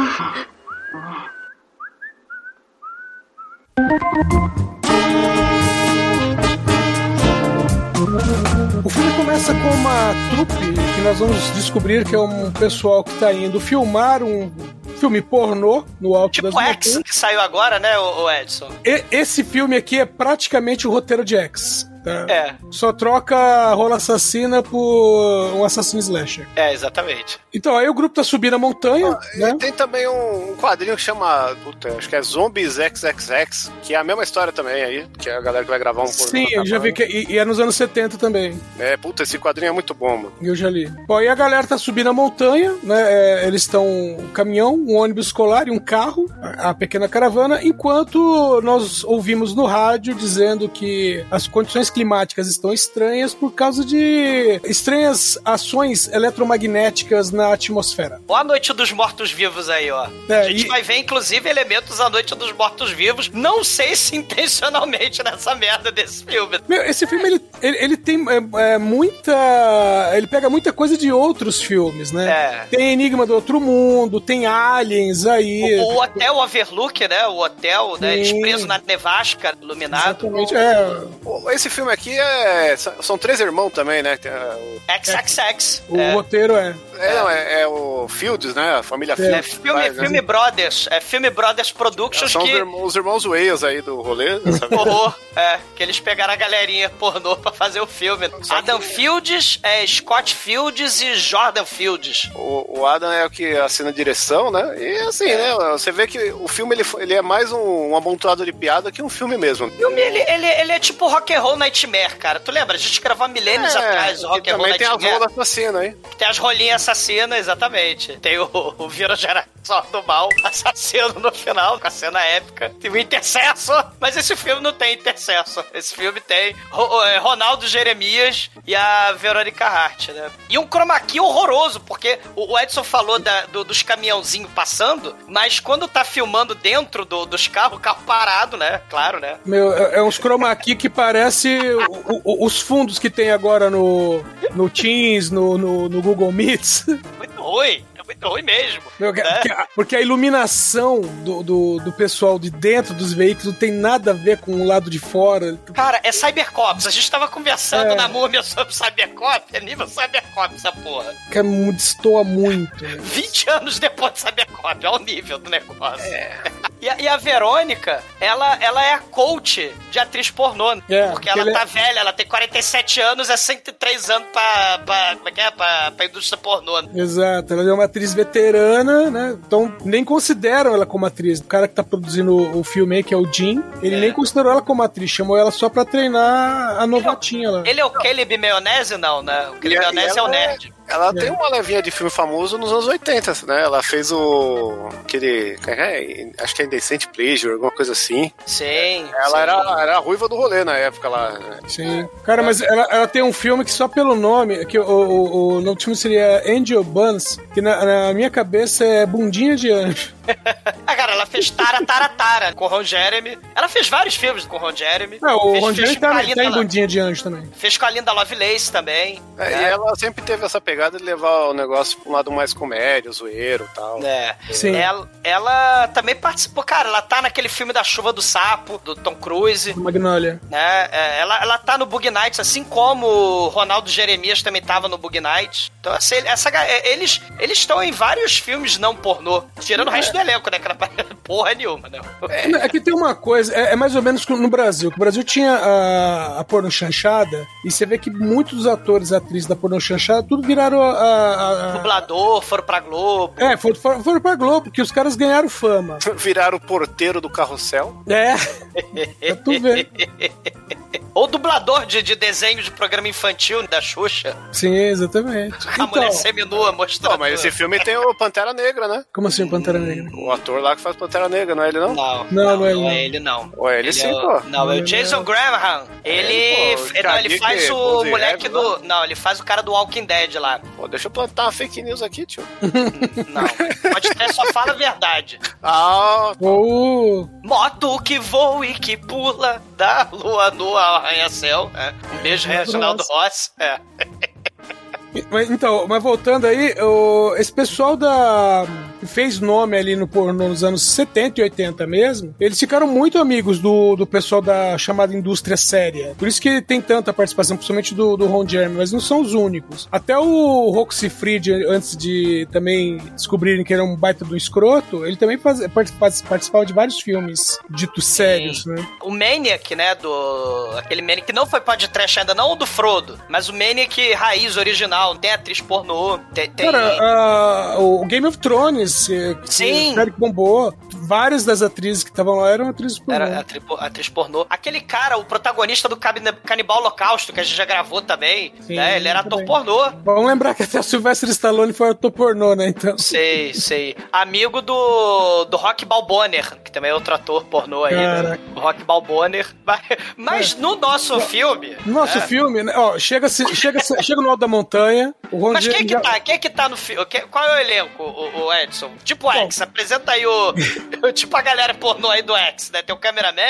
O filme começa com uma trupe que nós vamos descobrir que é um pessoal que está indo filmar um filme pornô no alto Tipo das X, montanhas. que saiu agora, né, o Edson? E- esse filme aqui é praticamente o roteiro de X. tá? É. Só troca a rola assassina por um assassino slasher. É, exatamente. Então, aí o grupo tá subindo a montanha, né? E tem também um, quadrinho que chama, puta, acho que é Zombies XXX, que é a mesma história também aí, que é a galera que vai gravar um pornô Sim, eu já vi que. E, e é nos anos 70 também. É, puta, esse quadrinho é muito bom, mano. Eu já li. Bom, e a galera tá subindo a montanha, né? é, eles estão um caminhão, um ônibus escolar e um carro, a, a pequena caravana, enquanto nós ouvimos no rádio dizendo que as condições climáticas estão estranhas por causa de estranhas ações eletromagnéticas na atmosfera. Ó a Noite dos Mortos-Vivos aí, ó. É, a gente e- vai ver, inclusive, elementos da Noite dos Mortos-Vivos. Não sei se intencionalmente nessa merda desse filme. Meu, esse filme ele, ele, ele tem é, é, muita. Ele pega muita coisa de outros filmes, né? É. Tem Enigma do Outro Mundo, tem Aliens aí. O, o Hotel Overlook, né? O hotel, né? Eles Sim. presos na nevasca, iluminado. Exatamente, é. Esse filme filme aqui é. São três irmãos também, né? Tem, é, o- XXX. O é. roteiro é. É, não, é, é o Fields, né? A família É, É Fields. que filme, faz, né? filme Brothers. É filme Brothers Productions São os, que. irmãos, os irmãos Wales aí do rolê. sabe? Horror, é, que eles pegaram a galerinha pornô pra fazer o filme. Adam Fields, é, Scott Fields e Jordan Fields. O, o Adam é o que assina a direção, né? E assim, né? Você vê que o filme ele, ele é mais um, um amontoado de piada que um filme mesmo. O filme, ele, ele, ele é tipo Rock and Roll Nightmare, cara. Tu lembra? A gente gravou há milênios atrás o Rock and Roll também tem as Nightmare. rolas assassinas aí. Tem as rolinhas assassinas, exatamente. Tem o, o Vira Geração do Mal assassino no final, com a cena épica. Tem o Intercesso, mas esse filme não tem Intercesso. Esse filme tem é, Ronaldo Jeremias e a Verônica Hart, né? E um chroma key horroroso, porque o o Edson falou da- do- dos caminhãozinhos passando, mas quando tá filmando dentro do- dos carros, o carro parado, né? Claro, né? Meu, é, é uns chroma key que parece o- o- os fundos que tem agora no, no Teams, no, no, no Google Meets. Muito ruim. É muito ruim mesmo. Meu, né? porque, a, porque a iluminação do, do, do pessoal de dentro dos veículos não tem nada a ver com o lado de fora. Cara, é Cybercops. A gente tava conversando É. na múmia sobre Cybercop. É nível Cybercop essa porra. Que é destoa muito. né? 20 anos depois de Cybercop. Olha o nível do negócio. E, a, e a Verônica, ela, ela é a coach de atriz pornô. É, porque ela tá é- velha, ela tem 47 anos, é 103 anos pra. pra como é que é? Pra, pra indústria pornô. Exato, ela é uma atriz veterana, né? Então nem consideram ela como atriz. O cara que tá produzindo o, o filme aí, que é o Jim, ele É. nem considerou ela como atriz, chamou ela só pra treinar a novatinha lá. Ele é o Caleb Maionese, não, né? O Caleb E a- Maionese e é o é- nerd. Ela É. tem uma levinha de filme famoso nos anos 80, né? Ela fez o. aquele. é que é? Acho que é Indecent Pleasure, alguma coisa assim. Sim. Ela sim. era, era a ruiva do rolê na época lá. né? Sim. Cara, mas ela, ela tem um filme que só pelo nome, que o, o, o nome do filme seria Angel Buns, que na, na minha cabeça é bundinha de anjo. Ah, cara, ela fez Tara, Tara, Tara com o Ron Jeremy. Ela fez vários filmes com o Ron Jeremy. Não, o fez, Ron fez Jeremy com a tá, Linda tá em bundinha de anjo também. Fez com a Linda Lovelace também. É, né? E ela sempre teve essa pegada de levar o negócio pra um lado mais comédia, zoeiro e tal. É. Sim. Ela, ela também participou, cara, ela tá naquele filme da Chuva do Sapo, do Tom Cruise, Magnolia. né? É, ela, ela tá no Bug Nights, assim como o Ronaldo Jeremias também tava no Bug Nights. Então, assim, essa, é, eles eles estão em vários filmes não pornô, tirando o resto do elenco, né? Que não é porra nenhuma, né? É que tem uma coisa, é, é mais ou menos no Brasil. que O Brasil tinha a, a porno chanchada, e você vê que muitos dos atores e atrizes da porno chanchada tudo viraram a. a- a- Dublador, foram pra Globo. é, foram, foram, foram pra Globo, porque os caras ganharam fama. Viraram o porteiro do carrossel. É. pra tu ver. Ou dublador de, de desenho de programa infantil da Xuxa. Sim, exatamente. A Então, mulher seminua mostrando. Não, mas esse filme tem o Pantera Negra, né? como assim, Pantera Negra? O ator lá que faz Pantera Negra, não é ele não? Não, Não, não é ele, não é ele não. Ué, ele sim, é o- pô. Não, é o Jason Graham. Ele. É, pô, é, não, ele faz o moleque do. Não, ele faz o cara do Walking Dead lá. Pô, deixa eu plantar uma fake news aqui, tio. Não. Pode ter, só fala a verdade. Ah, Ou. Moto que voa e que pula da lua no arranha-céu. É. Um beijo, Reginaldo Ross. É. Então, mas voltando aí, esse pessoal da fez nome ali no pornô nos anos 70 e 80 mesmo, eles ficaram muito amigos do, do pessoal da chamada indústria séria. Por isso que tem tanta participação, principalmente do, do Ron Jeremy, mas não são os únicos. Até o Roxy Fried, antes de também descobrirem que é um baita do escroto, ele também faz, participa- participava de vários filmes ditos sérios, né? O Maniac, né, do... Aquele Maniac que não foi podcast ainda, não o do Frodo, mas o Maniac raiz original, tem atriz pornô, tem... tem... Cara, ah, o Game of Thrones, Sim. série que bombou, várias das atrizes que estavam lá eram atrizes pornô. Era atri- atriz pornô. Aquele cara, o protagonista do Canibal Holocausto, que a gente já gravou também, Sim, né? Ele era ator também. pornô. Vamos lembrar que até o Sylvester Stallone foi ator pornô, né? Então. Sei, sei. Amigo do, do Rock Balboner, que também é outro ator pornô aí, né? O Rock Balboner. Mas, mas no nosso filme... Nosso né? filme, né? Ó, chega, chega, chega no alto da montanha, o Ron Mas quem Jeremy que já- tá? Quem que tá no filme? Qual é o elenco, o, o Edson? Tipo X, apresenta aí o... tipo a galera pornô aí do X, né? Tem o cameraman...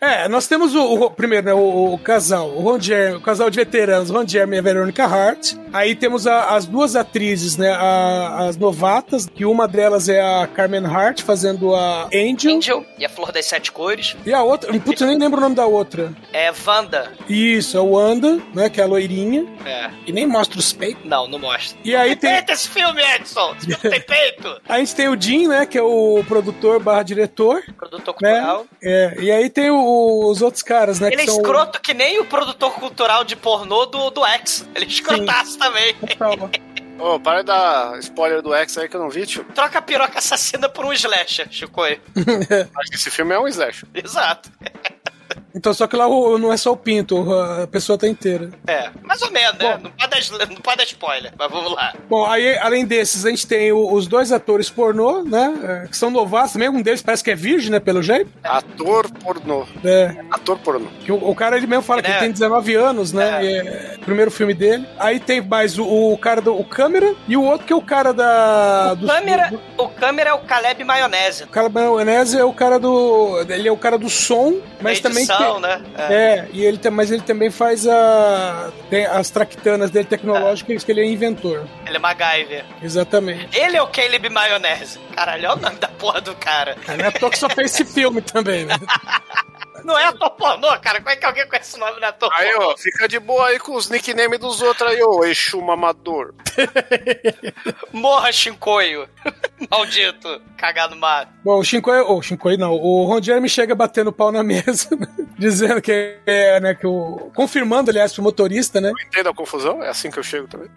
É, nós temos o, o- primeiro, né, o, o casal, o Ron Jeremy, o casal de veteranos, Ron Jeremy e a Veronica Hart. Aí temos a- as duas atrizes, né? a- as novatas, que uma delas é a Carmen Hart fazendo a Angel. Angel e a Flor das Sete Cores. E a outra, putz, eu nem lembro o nome da outra. É Wanda. Isso, é o Wanda, né? Que é a loirinha. É. E nem mostra os peitos. Não, não mostra. E aí tem. Eita, esse filme, Edson! Esse filme tem peito! A gente tem o Jim, né? Que é o produtor barra diretor. Produtor Né? cultural. É, e aí tem o- os outros caras, né? Ele é escroto que nem o produtor cultural de pornô do, do X. Ele é escrotaço também. Ô, para de dar spoiler do X aí que eu não vi, tio. Troca a piroca assassina por um slasher, Chicoio. Acho que esse filme é um slasher. Exato. Então, só que lá não é só o pinto, a pessoa tá inteira. É, mais ou menos, né? Não pode, dar, não pode dar spoiler, mas vamos lá. Bom, aí, além desses, a gente tem o- os dois atores pornô, né? é, Que são novatos também. Um deles parece que é virgem, né? Pelo jeito. Ator pornô. É. Ator pornô. Que o, o cara, ele mesmo fala que Né? ele tem 19 anos, né? e É. o primeiro filme dele. Aí tem mais o, o cara do o câmera e o outro que é o cara da. O do- câmera, do- o câmera é o Caleb Maionese. o da maionese é o cara do. Ele é o cara do som, mas também. edição, né? É. e ele tem, mas ele também faz a. As traquitanas dele tecnológicas, que ele é inventor. Ele é MacGyver. Exatamente. Ele é o Caleb Maionese. Caralho, olha o nome da porra do cara. Não é à toa que só fez esse filme também, né? Não é ator pornô, cara. Como é que alguém conhece esse nome é ator Aí, ó, fica de boa aí com os nicknames dos outros aí, ô Exu Mamador. Morra, Shinkoio. Maldito. Cagar no mato. Bom, o Shinkoi, oh, Shinkoi não, o Ron Jeremy chega batendo pau na mesa, né? dizendo que é, né, que o... Confirmando, aliás, pro motorista, né? Entende a confusão? É assim que eu chego também.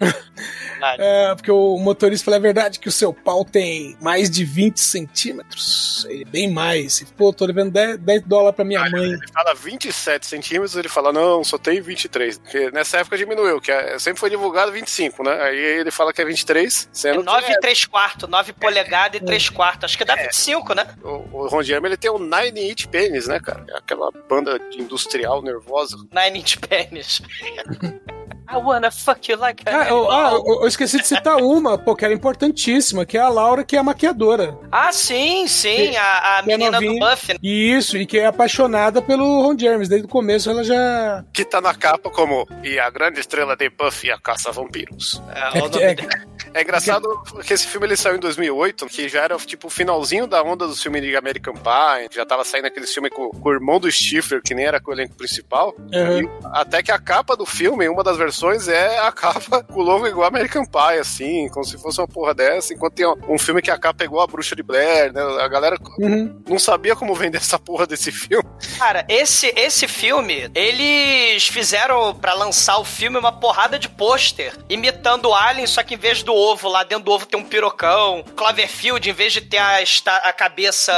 É, porque o motorista fala, é verdade que o seu pau tem mais de 20 centímetros. Ele, bem mais. Pô, tô devendo 10, 10 dólares pra minha mãe. Ele fala 27 centímetros, ele fala, não, só tem 23. Porque nessa época diminuiu, que é- sempre foi divulgado 25, né? Aí ele fala que é 23, É sendo 9 que e 3 quartos, 9 polegadas e 3 quartos. Acho que dá 25, né? o, o Ron Jeremy, ele tem o Nine Inch Penis, né, cara? É aquela banda de industrial nervosa. Nine inch penis. I wanna fuck you like a Ah, eu, ah, eu- eu esqueci de citar uma, pô, que era importantíssima, que é a Laura, que é a maquiadora. Ah, sim, sim. A, a Que é menina do novinha. Buffy. né? Isso, e que é apaixonada pelo Ron Jeremy. Desde o começo ela já. Que tá na capa como E a grande estrela de Buffy a caça vampiros. É, o nome É, dele. É engraçado que esse filme ele saiu em 2008, que já era tipo o finalzinho da onda dos filmes de American Pie, já tava saindo aquele filme com, com o irmão do Stifler, que nem era com o elenco principal. Uhum. E até que a capa do filme, uma das versões, é a capa com o logo igual American Pie, assim, como se fosse uma porra dessa. Enquanto tem um filme que a capa é igual a Bruxa de Blair, né? A galera Uhum. não sabia como vender essa porra desse filme. Cara, esse, esse filme, eles fizeram pra lançar o filme uma porrada de pôster imitando o Alien, só que em vez do ovo, lá dentro do ovo tem um pirocão. Cloverfield, em vez de ter a, esta- a cabeça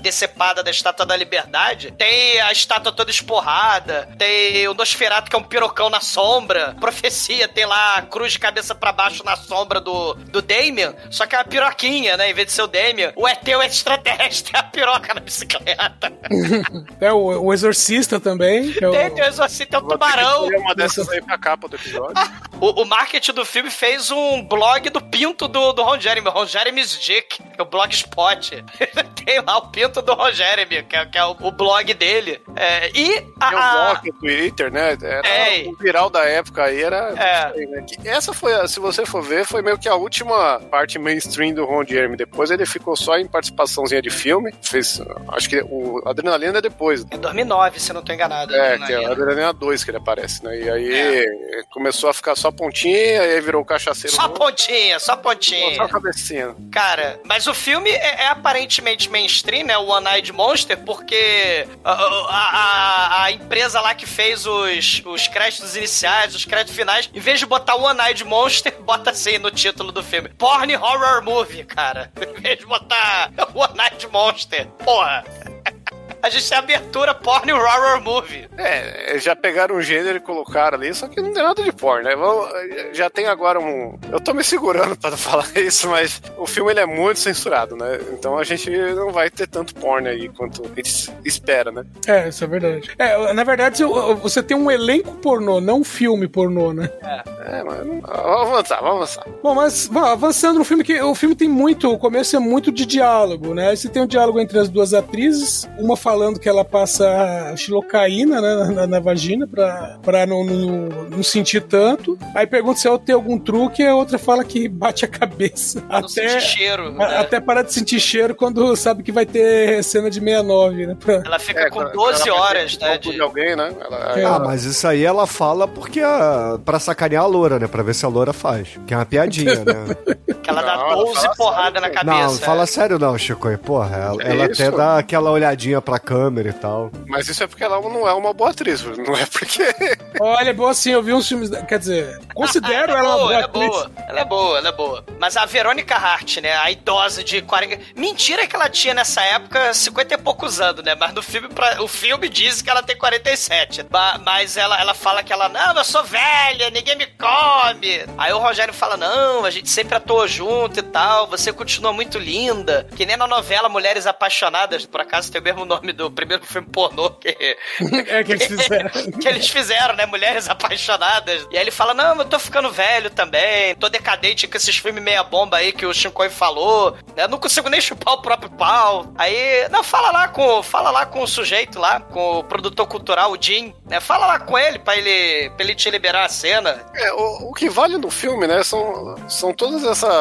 decepada da Estátua da Liberdade, tem a estátua toda esporrada. Tem o Nosferatu, que é um pirocão na sombra. Profecia, tem lá a cruz de cabeça pra baixo na sombra do, do Damien, só que é uma piroquinha, né? Em vez de ser o Damien. O ET é o extraterrestre, é a piroca na bicicleta. É, o, o Exorcista também. é o- Tem, tem o exorcista, tem o tubarão. Uma dessas aí pra capa do episódio. O, o marketing do filme fez um blog do pinto do, do Ron Jeremy, Ron Jeremy's Dick, que é o blogspot. tem lá o pinto do Ron Jeremy, que é, que é o, o blog dele. É, e a... Tem o blog, o Twitter, né? Era É. o viral da época aí, era. É. aí, né? Essa foi, a- se você for ver, foi meio que a última parte mainstream do Ron Jeremy. Depois ele ficou só em participaçãozinha de filme. Fez. Acho que o Adrenalina é depois. Em 2009, se eu não tô enganado. É, né, que é o? Adrenalina 2 que ele aparece, né? E aí começou a ficar só pontinha, e aí virou o cachaceiro. Só novo. Pontinha, só pontinha. Só cabecinha. Cara, mas o filme é, é aparentemente mainstream, né? O One Eyed Monster, porque a, a- a- a empresa lá que fez os, os créditos iniciais, os créditos finais, em vez de botar One Eyed Monster, bota assim no título do filme. Porn Horror Movie, cara. Em vez de botar One Eyed Monster. Porra. A gente tem a abertura Porn Horror Movie. É, já pegaram um gênero e colocaram ali, só que não tem nada de porn, né? Já tem agora um. Eu tô me segurando pra não falar isso, mas o filme ele é muito censurado, né? Então a gente não vai ter tanto porn aí quanto a gente espera, né? É, isso é verdade. É, na verdade, você- tem um elenco pornô, não um filme pornô, né? É, mas não- vamos avançar, vamos avançar. Bom, mas bom, avançando no filme, que o filme tem muito, o começo é muito de diálogo, né? Você tem um diálogo entre as duas atrizes, uma falando falando que ela passa xilocaína né, na, na vagina pra, pra não, não, não sentir tanto. Aí pergunta se ela tem algum truque, e a outra fala que bate a cabeça. Não até, cheiro. a- né? até parar de sentir cheiro quando sabe que vai ter cena de 69, né? Pra- Ela fica É, com quando 12 ela horas, né? De... de alguém, né? Ela- É. Ah, mas isso aí ela fala porque a, pra sacanear a loura, né? Pra ver se a loura faz. Que é uma piadinha, né? Que ela dá Não, ela 12 fala porradas na cabeça. não, fala é. sério não, Chico. Porra, ela, Que ela até dá aquela olhadinha pra câmera e tal. Mas isso é porque ela não é uma boa atriz, não é porque. Olha, é boa assim, eu vi uns filmes. Quer dizer, considero Ah, ela uma boa, boa ela é atriz. boa, ela é boa, ela é boa. Mas a Verônica Hart, né, a idosa de 40... Mentira que ela tinha nessa época 50 e poucos anos, né, mas no filme, pra... o filme diz que ela tem 47. Ba- Mas ela, ela fala que ela, não, eu sou velha, ninguém me come. Aí o Rogério fala, não, a gente sempre atuou junto e tal, você continua muito linda. Que nem na novela Mulheres Apaixonadas, por acaso tem o mesmo nome do primeiro filme pornô que... É que eles fizeram. que eles fizeram, né? Mulheres apaixonadas. E aí ele fala: Não, eu tô ficando velho também, tô decadente com esses filmes meia bomba aí que o Shinkoi falou. Eu não consigo nem chupar o próprio pau. Aí, não, fala lá com, fala lá com o sujeito lá, com o produtor cultural, o Jim, né? Fala lá com ele pra ele, pra ele te liberar a cena. É, o, o que vale no filme, né, são, são todas essas.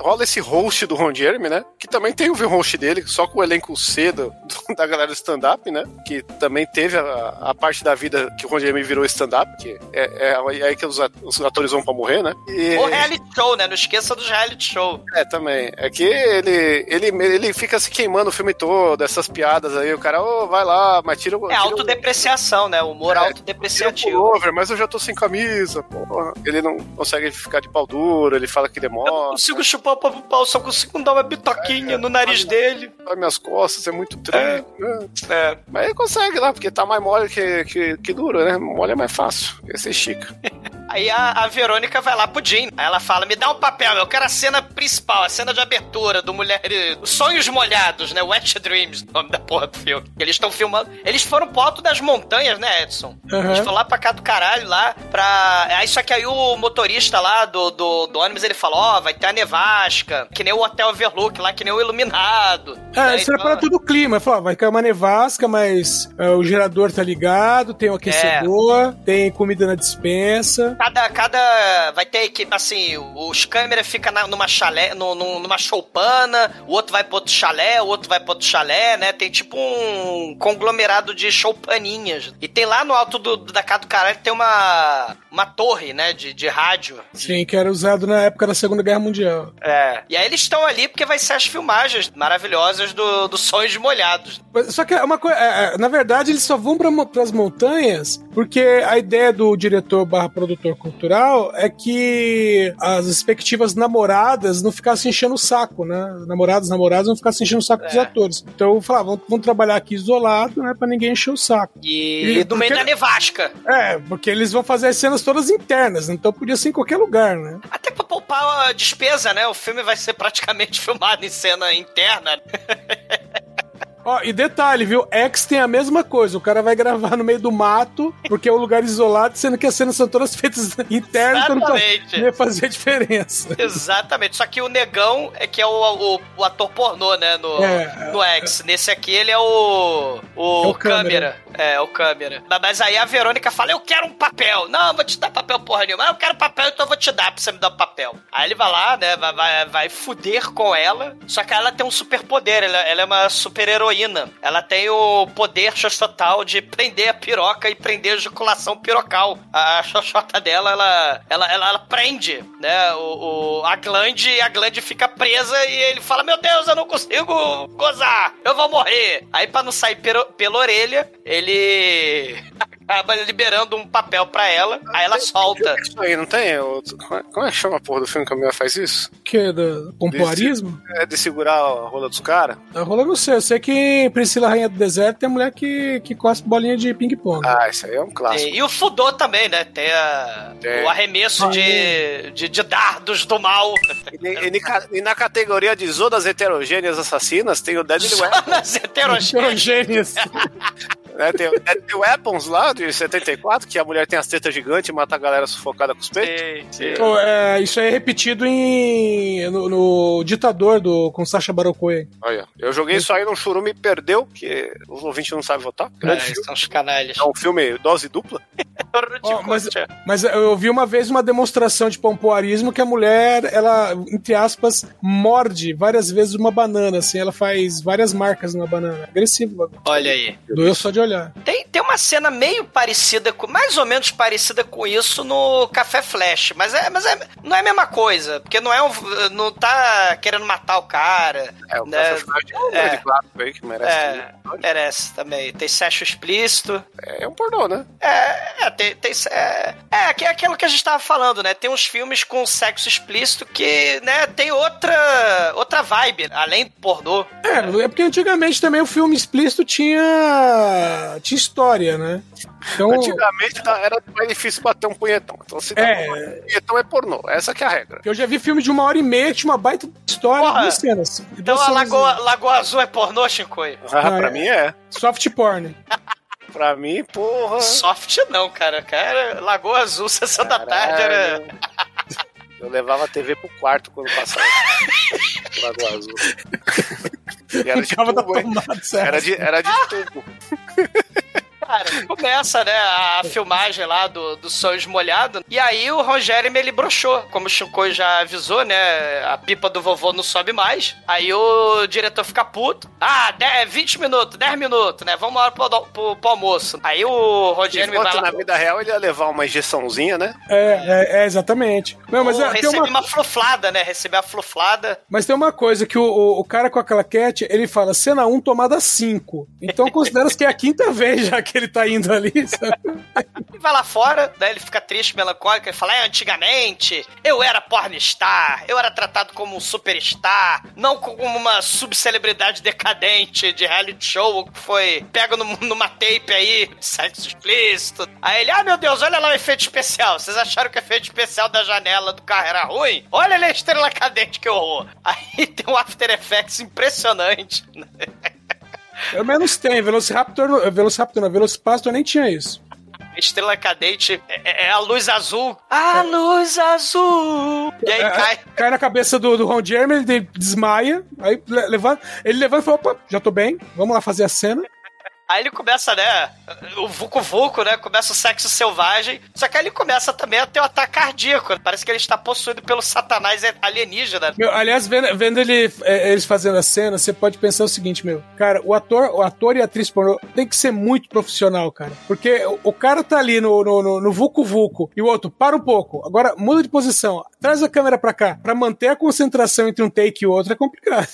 Rola esse host do Ron Jeremy, né? Que também tem o host dele, só com o elenco C do, da galera do stand-up, né? Que também teve a, a parte da vida que o Ron Jeremy virou stand-up, que é, é aí que os, at- os atores vão pra morrer, né? E, O reality show, né? Não esqueça dos reality show. É, também. É que ele, ele, ele fica se queimando o filme todo, essas piadas aí, o cara, ô, vai lá, mas tira o. É autodepreciação, né? Humor É, autodepreciativo. pullover, mas eu já tô sem camisa, porra. Ele não consegue ficar de pau duro, ele fala que Eu não consigo chupar o próprio pau, só consigo dar uma bitoquinha no nariz dele. Dói minhas costas, é muito treino. né? É. Mas ele consegue lá, porque tá mais mole que, que, que dura, né? Mole é mais fácil. Esse estica. Aí a, a Verônica vai lá pro Jim. Aí ela fala: me dá um papel, eu quero a cena principal, a cena de abertura do Mulheres. Os Sonhos Molhados, né? Wet Dreams, o nome da porra do filme. Eles estão filmando. Eles foram pro alto das montanhas, né, Edson? Aham. Eles foram lá pra cá do caralho, lá pra. Aí só que aí o motorista lá do, do, do ônibus ele falou: ó, vai ter a nevasca, que nem o Hotel Overlook lá, que nem o Iluminado. É, Né, isso era então- para tudo o clima. Falou, vai cair uma nevasca, mas é, o gerador tá ligado, tem o aquecedor, tem comida na dispensa. Cada, cada. Vai ter equipe, assim, os câmeras ficam numa chalé, no- no- numa choupana, o outro vai pro outro chalé, o outro vai pro outro chalé, né? Tem tipo um conglomerado de choupaninhas. E tem lá no alto do, da casa do caralho, tem uma. Uma torre, né? De, de rádio. Sim, que era usado na época da Segunda Guerra Mundial. É. E aí eles estão ali porque vai ser as filmagens maravilhosas do, do Sonhos Molhados. Só que é uma coisa, é, é, na verdade, eles só vão para as montanhas porque a ideia do diretor barra produtor cultural é que as respectivas namoradas não ficassem enchendo o saco, né? Namorados, namoradas não ficassem enchendo o saco dos É. atores. Então eu falava, vamos, vamos trabalhar aqui isolado, né? Pra ninguém encher o saco. E, E do meio porque- da nevasca. É, porque eles vão fazer as cenas todas internas, então podia ser em qualquer lugar, né? Até pra poupar a despesa, né? O filme vai ser praticamente filmado em cena interna. Ó, e detalhe, viu? X tem a mesma coisa. O cara vai gravar no meio do mato, porque é um lugar isolado, sendo que as cenas são todas feitas internas, então não ia fazer diferença. Exatamente. Só que o negão é que é o, o, o ator pornô, né? No, É. no X. Nesse aqui ele é o. O, É o câmera. câmera. É, o câmera. Mas- aí a Verônica fala: Eu quero um papel. Não, vou te dar papel porra nenhuma. Eu quero papel, então eu vou te dar pra você me dar um papel. Aí ele vai lá, né? Vai, vai, vai fuder com ela. Só que ela tem um superpoder. Ela, ela é uma super heroína. Ela tem o poder total de prender a piroca e prender a ejaculação pirocal. A xoxota dela, ela, ela, ela, ela prende, né? O, o- a glande e a glande fica presa e ele fala: Meu Deus, eu não consigo gozar, eu vou morrer. Aí, pra não sair pelo- pela orelha, ele ele acaba liberando um papel pra ela, aí ela solta. Isso aí, não tem? Como é- como é que chama a porra do filme que a mulher faz isso? Que é do pompoarismo? É de segurar a rola dos caras? A rola eu não sei. Eu sei que em Priscila Rainha do Deserto tem mulher que, que cospe bolinha de ping-pong. Ah, isso aí é um clássico. E, e o Fudô também, né? Tem, a- Tem. o arremesso de, de, de dardos do mal. E, e e na categoria de zonas heterogêneas assassinas tem o Deadly Weapon. Nas heterogêneas. Heterogêneas. né, tem o Dead Weapons lá, de 74, que a mulher tem as tetas gigantes e mata a galera sufocada com os peitos. Pô, é, isso aí é repetido em, no, no Ditador do, com Sacha Baron Cohen. Olha, eu joguei isso aí no churume e perdeu, porque os ouvintes não sabem votar. É, filme. são os canalhas. É um filme dose dupla. Ó, mas, mas eu vi uma vez uma demonstração de pompoarismo que a mulher, ela, entre aspas, morde várias vezes uma banana, assim, ela faz várias marcas na banana. Agressivo. Olha aí. doeu só de olhar. Tem, tem uma cena meio parecida, com, mais ou menos parecida com isso no Café Flash, mas, é, mas é, não é a mesma coisa, porque não é um, não tá querendo matar o cara. É, o né? Café Flash é um grande clássico aí que merece. É, merece também. Tem sexo explícito. É um pornô, né? É, é, tem, tem, é, é, que é aquilo que a gente tava falando, né? Tem uns filmes com sexo explícito que, né, tem outra, outra vibe, além do pornô. É, é porque antigamente também o filme explícito tinha, tinha história, né? Então, Antigamente tá- era mais difícil bater um punhetão. Então se É. um punhetão é pornô. Essa que é a regra. eu já vi filme de uma hora e meia tinha uma baita história Porra, e duas cenas. Então a Lagoa, Lagoa Azul é pornô, Shinkoi? Ah, Ah, pra é. mim é. Soft porn. Pra mim, porra. Soft não, cara. Cara, Lagoa Azul, sessão da tarde era. Eu levava a TV pro quarto quando passava. Lagoa Azul. E era de tubo? Era de, era de tubo. Cara, começa, né, a filmagem lá do, do Sonhos Molhado. E aí o Ron Jeremy, ele broxou. Como o Shinkoi já avisou, né, a pipa do vovô não sobe mais. Aí o diretor fica puto. Ah, 10, 20 minutos, 10 minutos, né, vamos lá pro, pro, pro almoço. Aí o Ron Jeremy vai lá... na vida real ele ia levar uma injeçãozinha, né? É, é, é, exatamente. Não, mas, é, tem receber uma, uma... fluflada, né, receber a fluflada. mas tem uma coisa que o, o, o cara com a claquete, ele fala cena 1, tomada 5. Então considera que é a quinta vez já que ele tá indo ali, sabe? E vai lá fora, daí ele fica triste, melancólico, ele fala, é, antigamente eu era pornstar, eu era tratado como um superstar, não como uma subcelebridade decadente de reality show que foi num- numa tape aí, sexo explícito. Aí ele, ah, meu Deus, olha lá o efeito especial. Vocês acharam que o efeito especial da janela do carro era ruim? Olha ali a estrela cadente que horror. Aí tem um After Effects impressionante. Pelo menos tem. Velociraptor, Velociraptor não, Velocipastor nem tinha isso. Estrela cadente é, é a luz azul. A luz azul. E aí É, cai. cai na cabeça do, do Ron Jeremy, ele desmaia, aí le- levanta, ele levanta e fala, opa, já tô bem, vamos lá fazer a cena. Aí ele começa, né? O Vucu Vucu, né? Começa o sexo selvagem. Só que aí ele começa também a ter um ataque cardíaco. Parece que ele está possuído pelo satanás alienígena. Meu, aliás, vendo, vendo ele, é, eles fazendo a cena, você pode pensar o seguinte, meu, cara, o ator, o ator e a atriz pornô tem que ser muito profissional, cara. Porque o, o cara tá ali no, no, no, no Vucu Vucu e o outro, para um pouco, agora muda de posição, traz a câmera pra cá, pra manter a concentração entre um take e o outro é complicado.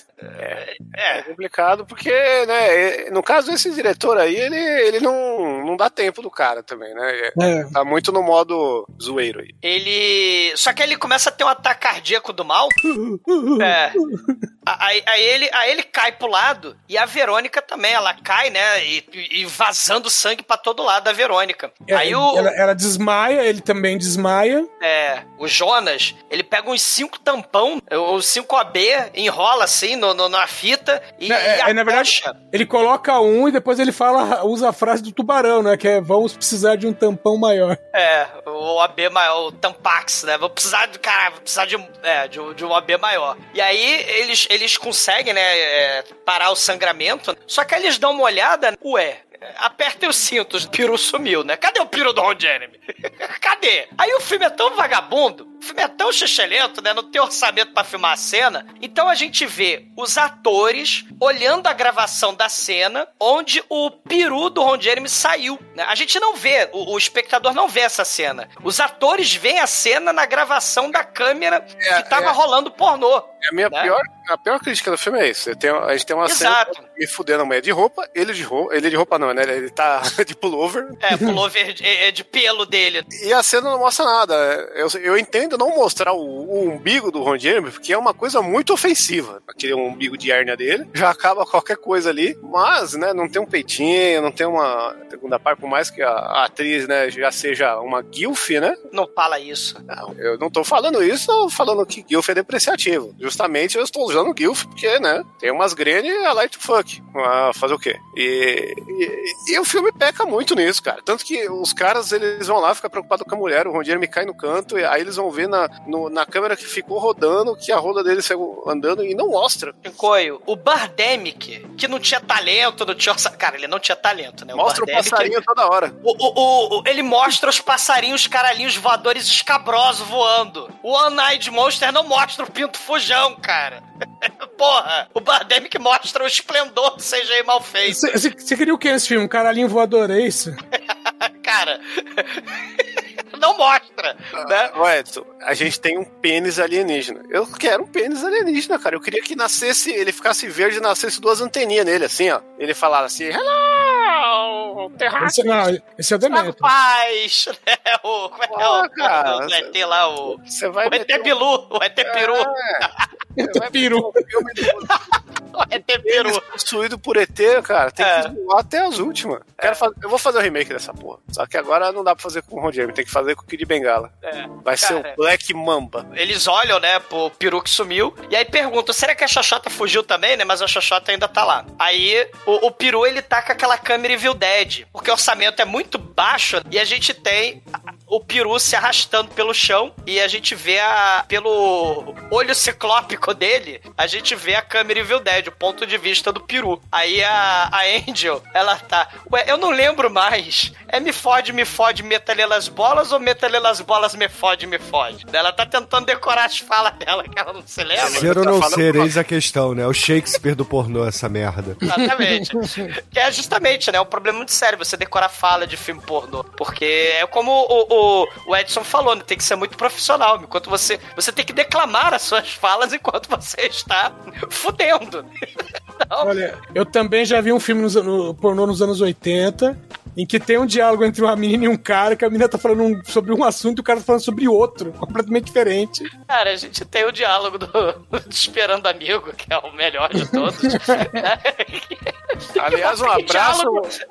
É complicado porque, né, no caso desse diretor aí, ele, ele não, não dá tempo do cara também, né? É. Tá muito no modo zoeiro aí. Ele. Só que ele começa a ter um ataque cardíaco do mal. É. Aí, aí ele, aí ele cai pro lado e a Verônica também, ela cai, né? E, e vazando sangue pra todo lado da Verônica. É, aí o. ela, ela desmaia, ele também desmaia. É, o Jonas, ele pega uns cinco tampão, os cinco AB, enrola assim no, no- na fita e, Né, é, e é, na verdade, ele coloca um e depois ele fala, usa a frase do tubarão, né? Que é vamos precisar de um tampão maior. É, o AB maior, o Tampax, né? Vou precisar de, cara, vou precisar de, é, de, um- de um AB maior. E aí eles, eles conseguem, né, é, parar o sangramento, só que aí eles dão uma olhada, ué, apertem os cintos, o peru sumiu, né? Cadê o peru do Ron Jeremy? Cadê? Aí o filme é tão vagabundo, o filme é tão xixelento, né? Não tem orçamento pra filmar a cena. Então a gente vê os atores olhando a gravação da cena onde o peru do Ron Jeremy saiu. né? A gente não vê, o, o espectador não vê essa cena. Os atores veem a cena na gravação da câmera que tava é. rolando pornô. A minha né? pior, a pior crítica do filme é isso. Tenho- a gente tem uma Exato. cena me fudendo a mulher de roupa, ele de roupa, ele de roupa não, né? Ele tá de pullover. É, pullover de, é de pelo dele. E a cena não mostra nada. Eu, eu entendo não mostrar o, o umbigo do Ron Jeremy, porque é uma coisa muito ofensiva. Aquele umbigo de hérnia dele. Já acaba qualquer coisa ali. Mas, né, não tem um peitinho, não tem uma segunda parte, por mais que a, a atriz, né, já seja uma guilf, né? Não fala isso. Não, eu não tô falando isso falando que guilf é depreciativo. justamente eu estou usando o Gilf, porque, né, tem umas I like to fuck. Ah, fazer o quê? E, e, e o filme peca muito nisso, cara. Tanto que os caras, eles vão lá ficar preocupados com a mulher, o Ron Jeremy cai no canto, e aí eles vão ver na, no- na câmera que ficou rodando que a roda dele saiu andando e não mostra. Coio, o Bardemic, que não tinha talento, não tinha. Cara, ele não tinha talento, né? Mostra o Birdemic, passarinho toda hora. O, o- o- o- ele mostra os passarinhos caralhinhos voadores escabrosos voando. O One-Eyed Monster não mostra o pinto fujão, cara. Porra, o Bardemic mostra o esplendor do CGI mal feito. Você queria o que nesse filme? Um caralhinho voador, é isso? Cara, não mostra, né? Ô, Edson, a gente tem um pênis alienígena. Eu quero um pênis alienígena, cara. Eu queria que nascesse, ele ficasse verde e nascesse duas anteninhas nele, assim, ó. Ele falava assim, hello, terráqueo. Esse, não, esse é o Demetrio. Paz, né? O, como é que é Ah, o, cara, o ET lá, o, Você vai o ET um- Bilu, o ET Peru. Você vai Peru. O ET Peru. possuído por ET, cara, tem É. que voar até as últimas. Quero fazer- eu vou fazer o remake dessa porra. Só que agora não dá pra fazer com o Ron Jeremy, tem que fazer com o Kid Bengala. É. Vai ser Cara. o Black Mamba. Eles olham, né, pro peru que sumiu, e aí perguntam, será que a Xoxota fugiu também, né? Mas a Xoxota ainda tá lá. Aí, o, o peru, ele tá com aquela câmera Evil Dead, porque o orçamento é muito baixo, e a gente tem o peru se arrastando pelo chão, e a gente vê a, pelo olho ciclópico dele, a gente vê a câmera Evil Dead, o ponto de vista do peru. Aí a, a Angel, ela tá, ué, eu não lembro mais, é me fode, me fode, metalelas bolas, ou metalelas bolas, me fode, me fode? Ela tá tentando decorar as falas dela, que ela não se lembra. Ser ou tá não falando ser, eis a questão, né? O Shakespeare do pornô, essa merda. Exatamente. que é justamente, né? Um problema muito sério você decorar fala de filme pornô. Porque é como o, o, o Edson falou, né? Tem que ser muito profissional. Enquanto você. Você tem que declamar as suas falas enquanto você está fudendo. Então, Olha, eu também já vi um filme no, pornô nos anos 80 em que tem um diálogo entre uma menina e um cara, que a menina tá falando um- sobre um assunto e o cara tá falando sobre outro, completamente diferente. cara, a gente tem o diálogo do, do Esperando Amigo, que é o melhor de todos. né? Aliás, um abraço,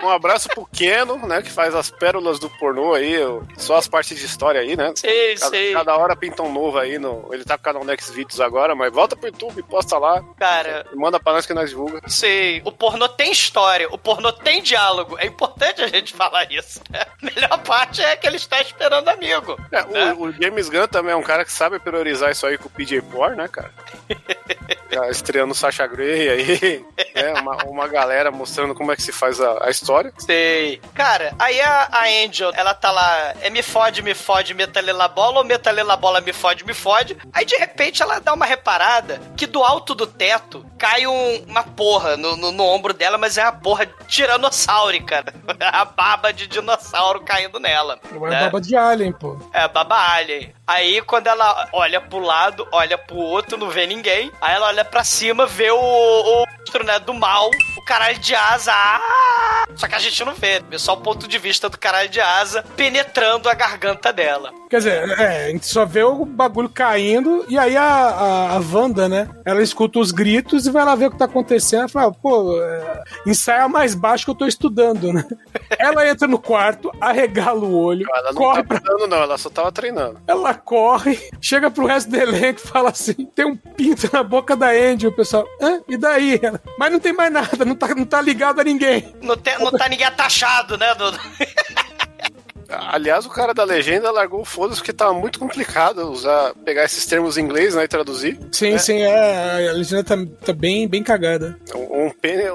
um abraço pro Keno, né? Que faz as pérolas do pornô aí, só as partes de história aí, né? Sei, Cada, sei. cada hora pinta um novo aí. No, ele tá com o canal Next Videos agora, mas volta pro YouTube, posta lá. Cara, e Manda pra nós que nós divulga. Sei, o pornô tem história, o pornô tem diálogo. É importante a gente falar isso. né? A melhor parte é que ele está esperando amigo. É, né? o, o James Gunn também é um cara que sabe priorizar isso aí com o PJ Por, né, cara? Já estreando o Sasha Grey aí, né? Uma, uma galera mostrando como é que se faz a, a história. Sei. Cara, aí a, a Angel, ela tá lá, é me fode, me fode, metalela bola, ou metalela bola, me fode, me fode. Aí de repente ela dá uma reparada que do alto do teto cai um- uma porra no, no, no ombro dela, mas é uma porra tiranossáurica. A baba de dinossauro caindo nela. Não é né? baba de alien, pô. É, baba alien. Aí quando ela olha pro lado, olha pro outro, não vê ninguém. Aí ela olha pra cima, vê o, o monstro, né, do mal, o caralho de asa. Ah! Só que a gente não vê, vê só o ponto de vista do caralho de asa penetrando a garganta dela. Quer dizer, é, a gente só vê o bagulho caindo e aí a, a, a Wanda, né? Ela escuta os gritos e vai lá ver o que tá acontecendo. Ela fala, pô, é, ensaia mais baixo que eu tô estudando, né? Ela entra no quarto, arregala o olho, Ela não corre tá pra. treinando, não, ela só tava treinando. Ela corre, chega pro resto do elenco e fala assim: tem um pinto na boca da Andy. O pessoal, hã? E daí? Ela, Mas não tem mais nada, não tá, não tá ligado a ninguém. Não, tem- não tá ninguém atachado, né? do- Aliás, o cara da legenda largou o foda porque tava muito complicado usar, pegar esses termos em inglês né, e traduzir. Sim, sim, é. A legenda tá, tá bem, bem cagada. Um, um pênis,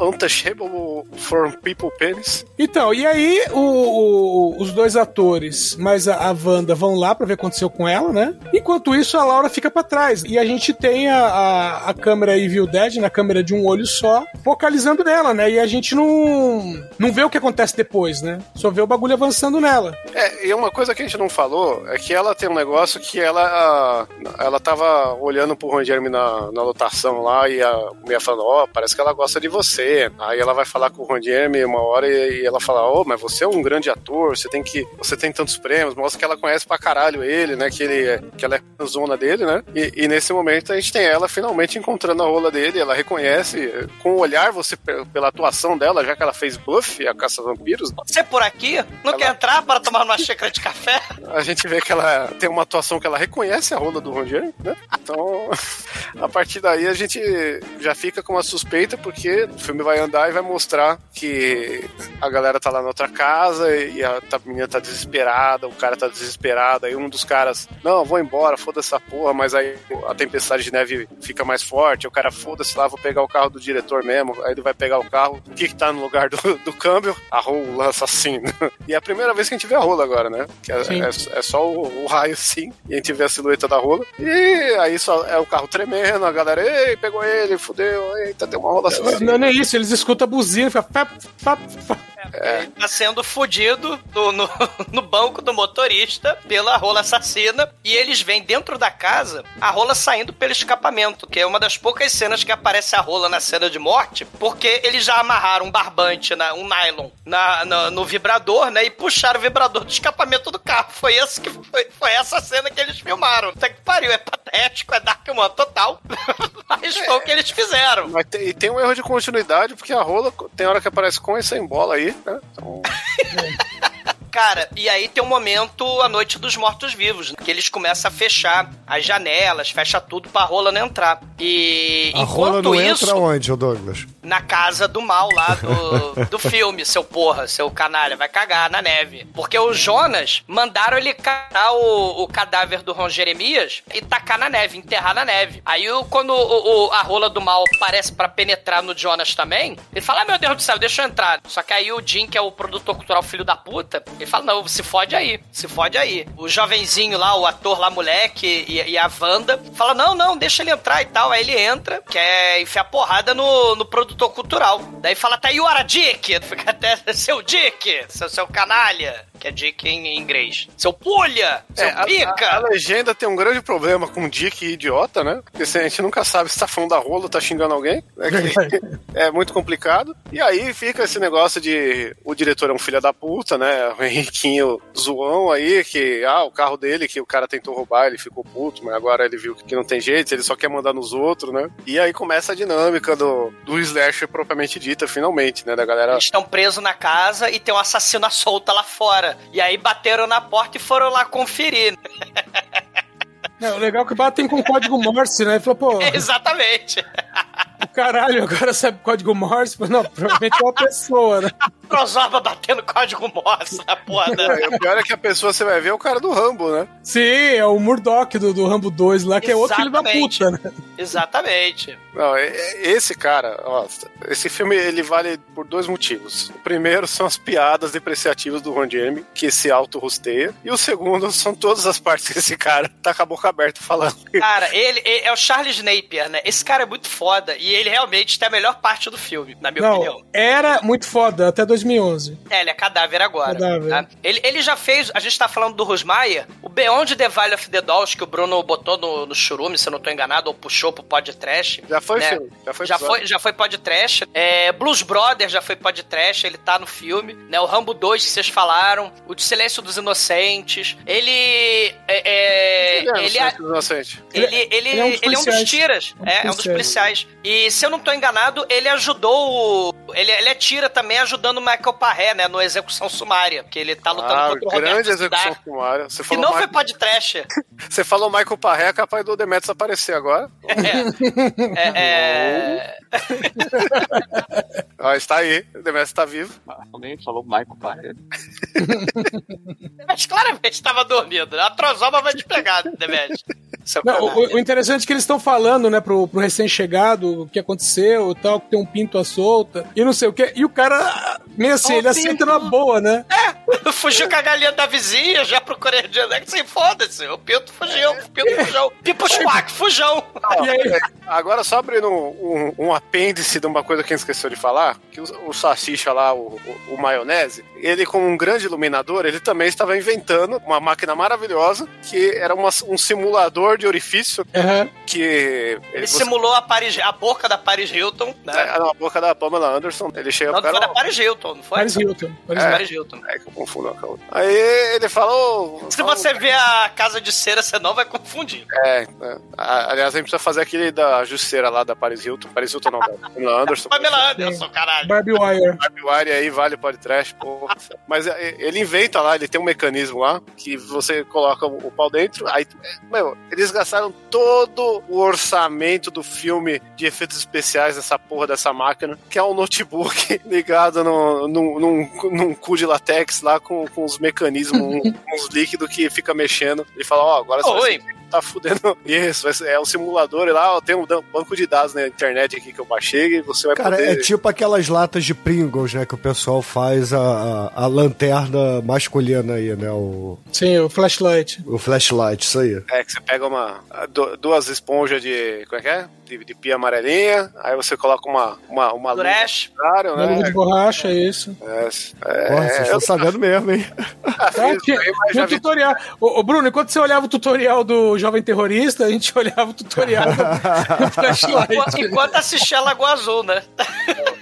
untouchable for people penis. Então, e aí o- o- os dois atores, mais a, a Wanda, vão lá pra ver o que aconteceu com ela, né? Enquanto isso, a Laura fica pra trás. E a gente tem a, a, a câmera Evil Dead, na câmera de um olho só, focalizando nela, né? E a gente não, não vê o que acontece depois, né? Só vê o bagulho avançando nela. É, e uma coisa que a gente não falou é que ela tem um negócio que ela ela tava olhando pro Ron Jeremy na, na lotação lá e a mulher falando, ó, parece que ela gosta de você. Aí ela vai falar com o Ron Jeremy uma hora e, e ela fala, ô, mas você é um grande ator, você tem que. Você tem tantos prêmios, mostra que ela conhece pra caralho ele, né? Que, ele, é- que ela é zona dele, né? E, e nesse momento a gente tem ela finalmente encontrando a rola dele, ela reconhece com o olhar, você, pe- pela atuação dela, já que ela fez Buffy, a Caça Vampiros, Você por aqui? Não Ela- entrar para tomar uma xícara de café? A gente vê que ela tem uma atuação que ela reconhece a rola do Jeremy, né? Então, a partir daí a gente já fica com uma suspeita, porque o filme vai andar e vai mostrar que a galera tá lá na outra casa e a a menina tá desesperada, o cara tá desesperado, aí um dos caras, não, vou embora, foda essa porra, mas aí a tempestade de neve fica mais forte, o cara, foda-se lá, vou pegar o carro do diretor mesmo, aí ele vai pegar o carro, o que que tá no lugar do, do câmbio? A rola assassina. E é a primeira vez que a gente vê a rola agora, né? Que é, Sim. é- é só o, o raio assim, e a gente vê a silhueta da rola, e aí só é o carro tremendo, a galera, ei, pegou ele, fudeu, eita, tem uma rola assassina. Não, não é isso, eles escutam a buzina e ficam. Pap. Ele tá sendo fudido do- no, no banco do motorista pela rola assassina e eles vêm dentro da casa a rola saindo pelo escapamento, que é uma das poucas cenas que aparece a rola na cena de morte, porque eles já amarraram um barbante, na- um nylon, na, na- no vibrador, né? E puxaram o vibrador do escapamento do carro. Foi, esse que foi, foi essa cena que eles filmaram. Até que pariu, é patético, é Darkman total. Mas foi o que eles fizeram. Mas tem, e tem um erro de continuidade, porque a rola tem hora que aparece com e sem bola aí, né? Então, Cara, e aí tem um momento, a noite dos mortos-vivos, que eles começam a fechar as janelas, fecha tudo pra rola não entrar. E A rola enquanto não isso, entra onde, Douglas? na casa do mal lá do, do filme, seu porra, seu canalha, vai cagar na neve. Porque o Jonas mandaram ele catar o, o cadáver do Ron Jeremias e tacar na neve, enterrar na neve. Aí quando o- o- a rola do mal aparece pra penetrar no Jonas também, ele fala: ah, meu Deus do céu, deixa eu entrar. Só que aí o Jim, que é o produtor cultural filho da puta, ele fala: não, se fode aí, se fode aí. O jovenzinho lá, o ator lá, moleque, e, e a Wanda, fala: não, não, deixa ele entrar e tal. Aí ele entra, quer enfiar porrada no, no produtor cultural. Daí fala até You are a Dick! Fica até seu Dick, seu, seu canalha. Que é Dick em inglês. Seu pulha! Seu é, a, pica! a- a legenda tem um grande problema com Dick e idiota, né? Porque a gente nunca sabe se tá falando da rola ou tá xingando alguém. né? Que é muito complicado. E aí fica esse negócio de o diretor é um filho da puta, né? O Henriquinho zoão aí, que ah, o carro dele, que o cara tentou roubar, ele ficou puto, mas agora ele viu que não tem jeito, ele só quer mandar nos outros, né? E aí começa a dinâmica do, do slasher propriamente dita, finalmente, né? Da galera. Eles estão presos na casa e tem um assassino à solta lá fora. E aí bateram na porta e foram lá conferir. É, o legal é que batem com código Morse, né? Ele falou, pô, Exatamente. Caralho, agora sabe código Morse? Não, provavelmente é uma pessoa, né? Prosorba batendo código Morse na porra da... É, o pior é que a pessoa você vai ver é o cara do Rambo, né? Sim, é o Murdoch do, do Rambo 2 lá, que é outro filho da Exatamente. puta, né? Exatamente. Não, é- é- esse cara, ó, esse filme ele vale por dois motivos. O primeiro são as piadas depreciativas do Ron Jeremy, que se auto-rosteia. E o segundo são todas as partes que esse cara tá com a boca aberta falando. Cara, ele, ele é o Charles Napier, né? Esse cara é muito foda e ele realmente tem a melhor parte do filme, na minha Não, opinião. era muito foda, até 2011. É, ele é cadáver agora. Cadáver. tá? Ele, ele já fez, a gente tá falando do Rosmaier, o Beyond the Valley of the Dolls, que o Bruno botou no, no churume, se eu não tô enganado, ou puxou pro podcast. Já foi né? filme, já foi já episódio. foi, já foi podcast. É, Blues Brothers já foi podcast, ele tá no filme. Né? O Rambo 2 que vocês falaram. O de Silêncio dos Inocentes. Ele. É, é, Ele é, ele, é, santo inocente. ele, ele, ele ele, é um é, dos tiras. É, é um dos policiais. policiais. E se eu não tô enganado, ele ajudou. o- Ele, ele é tira também ajudando o Michael Parré, né? No Execução Sumária. Que ele tá lutando Ah, contra o grande Roberto execução sumária. Você Que falou, não foi Michael, podcast. você falou Michael Parré, é capaz do Demetrius aparecer agora. É, é, Ó, está aí, o Demetrius tá vivo. Alguém falou Michael Parreira. Mas claramente estava dormindo. A trozoba vai te pegar, Demet. Seu Não, o, o interessante é que eles estão falando, né, pro, pro recém-chegado o que aconteceu e tal, que tem um pinto à solta e não sei o que. E o cara, meio assim, Ó, ele aceita na boa, né? Fugiu com a galinha da vizinha, já procurei de onde é que foda-se. O Pinto fugiu, o Pinto fugiu. Pipo Schwack, fujão. Aí, Agora, só abrindo um, um, um apêndice de uma coisa que a gente esqueceu de falar, que o, o Salsicha lá, o, o, o maionese, ele como um grande iluminador, ele também estava inventando uma máquina maravilhosa, que era uma- um simulador de orifício, aham. que... Ele você- simulou a, Paris, a boca da Paris Hilton, né? É, na boca da Pamela Anderson, ele chega Não, pro foi cara, da Paris Hilton, não foi? Paris Hilton. Paris É. Hilton. Paris Hilton. é, confundo uma com a outra. Aí ele falou. Se você vê a Casa de Cera, você não vai confundir. É, é. A- aliás, a gente precisa fazer aquele da Justiceira lá da Paris Hilton. Paris Hilton não, da Pamela Anderson. Pamela Anderson, caralho. Barbie Wire. Barbie Wire aí vale pode trash, porra. Mas é, ele inventa lá, ele tem um mecanismo lá que você coloca o, pau dentro. Aí, meu, eles gastaram todo o orçamento do filme de efeitos especiais dessa porra dessa máquina, que é um notebook ligado no, num, num, num cu de latex lá com, com os mecanismos, um- uns líquidos que fica mexendo. Ele fala: Ó, agora você vai Oi. Tá fudendo isso. É um simulador e lá ó, tem um banco de dados na internet aqui que eu baixei e você vai Cara, poder. é tipo aquelas latas de Pringles, né? Que o pessoal faz a, a, a lanterna masculina aí, né? O, Sim, o flashlight. o flashlight, isso aí. É, que você pega uma, du- duas esponjas de. Como é que é? De, de pia amarelinha, aí você coloca uma. uma, uma luva né? de borracha, é isso. É, é, Porra, vocês eu estão sabendo mesmo, hein? Ah, tinha, já um tutorial. Ô, Bruno, enquanto você olhava o tutorial do Jovem Terrorista, a gente olhava o tutorial do flashlight. Enquanto, enquanto assistia Lagoa Azul, né?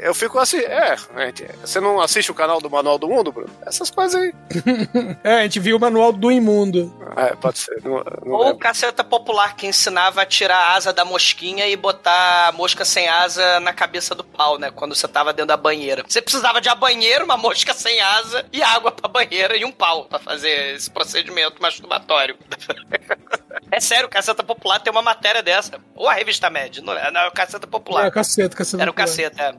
Eu fico assim. É, gente, você não assiste o canal do Manual do Mundo, Bruno? Essas coisas aí. É, a gente viu o manual do imundo. É, pode ser. Não, não Ou o lembro. caceta popular que ensinava a tirar a asa da mosquinha e botar a mosca sem asa na cabeça do pau, né? Quando você tava dentro da banheira. Você precisava de a banheira, uma mosca sem asa e água pra banheira e um pau pra fazer esse procedimento masturbatório. É sério, o Caceta Popular tem uma matéria dessa. Ou a revista Med, não é? Não, é o Caceta Popular. É, caceta, caceta. Era o popular. caceta, é.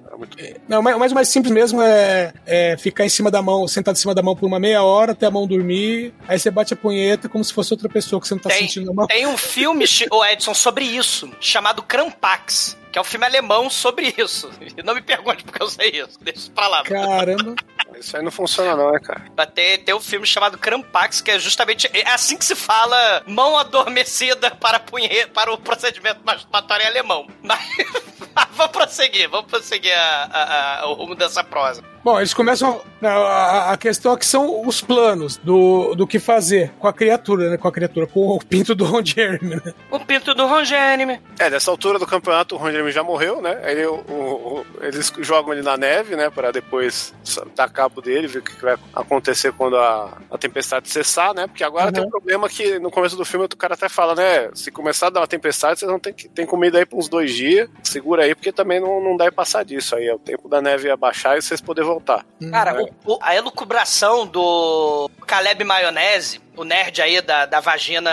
Não, mas mas o mais simples mesmo é, é ficar em cima da mão, sentado em cima da mão por uma meia hora, até a mão dormir, aí você bate a punheta como se fosse outra pessoa que você não tá Tem, sentindo a mão. tem um filme, ô Edson, sobre isso, chamado Krampax, que é um filme alemão sobre isso. E não me pergunte porque eu sei isso. Deixa isso pra lá. Caramba. Isso aí não funciona, não, né, cara? Mas tem, tem um filme chamado Krampax, que é justamente é assim que se fala mão adormecida para, punhe, para o procedimento masturbatório em alemão. Mas vamos prosseguir, vamos prosseguir a- a- a- o rumo dessa prosa. Bom, eles começam. A, a- a questão aqui são os planos do, do que fazer com a criatura, né? Com a criatura, com o pinto do Ron Jeremy, né? O pinto do Ron Jeremy. É, nessa altura do campeonato, o Ron Jeremy já morreu, né? Aí o- o- eles jogam ele na neve, né? Pra depois dar cabo dele, ver o que que vai acontecer quando a, a tempestade cessar, né? Porque agora Uhum. tem um problema que no começo do filme o cara até fala, né? Se começar a dar uma tempestade, vocês vão ter que tem comida aí por uns dois dias. Segura aí, porque também não, não dá pra passar disso aí. É o tempo da neve abaixar e vocês poderem voltar. Cara, o- o- a elucubração do Caleb Maionese, o nerd aí da, da vagina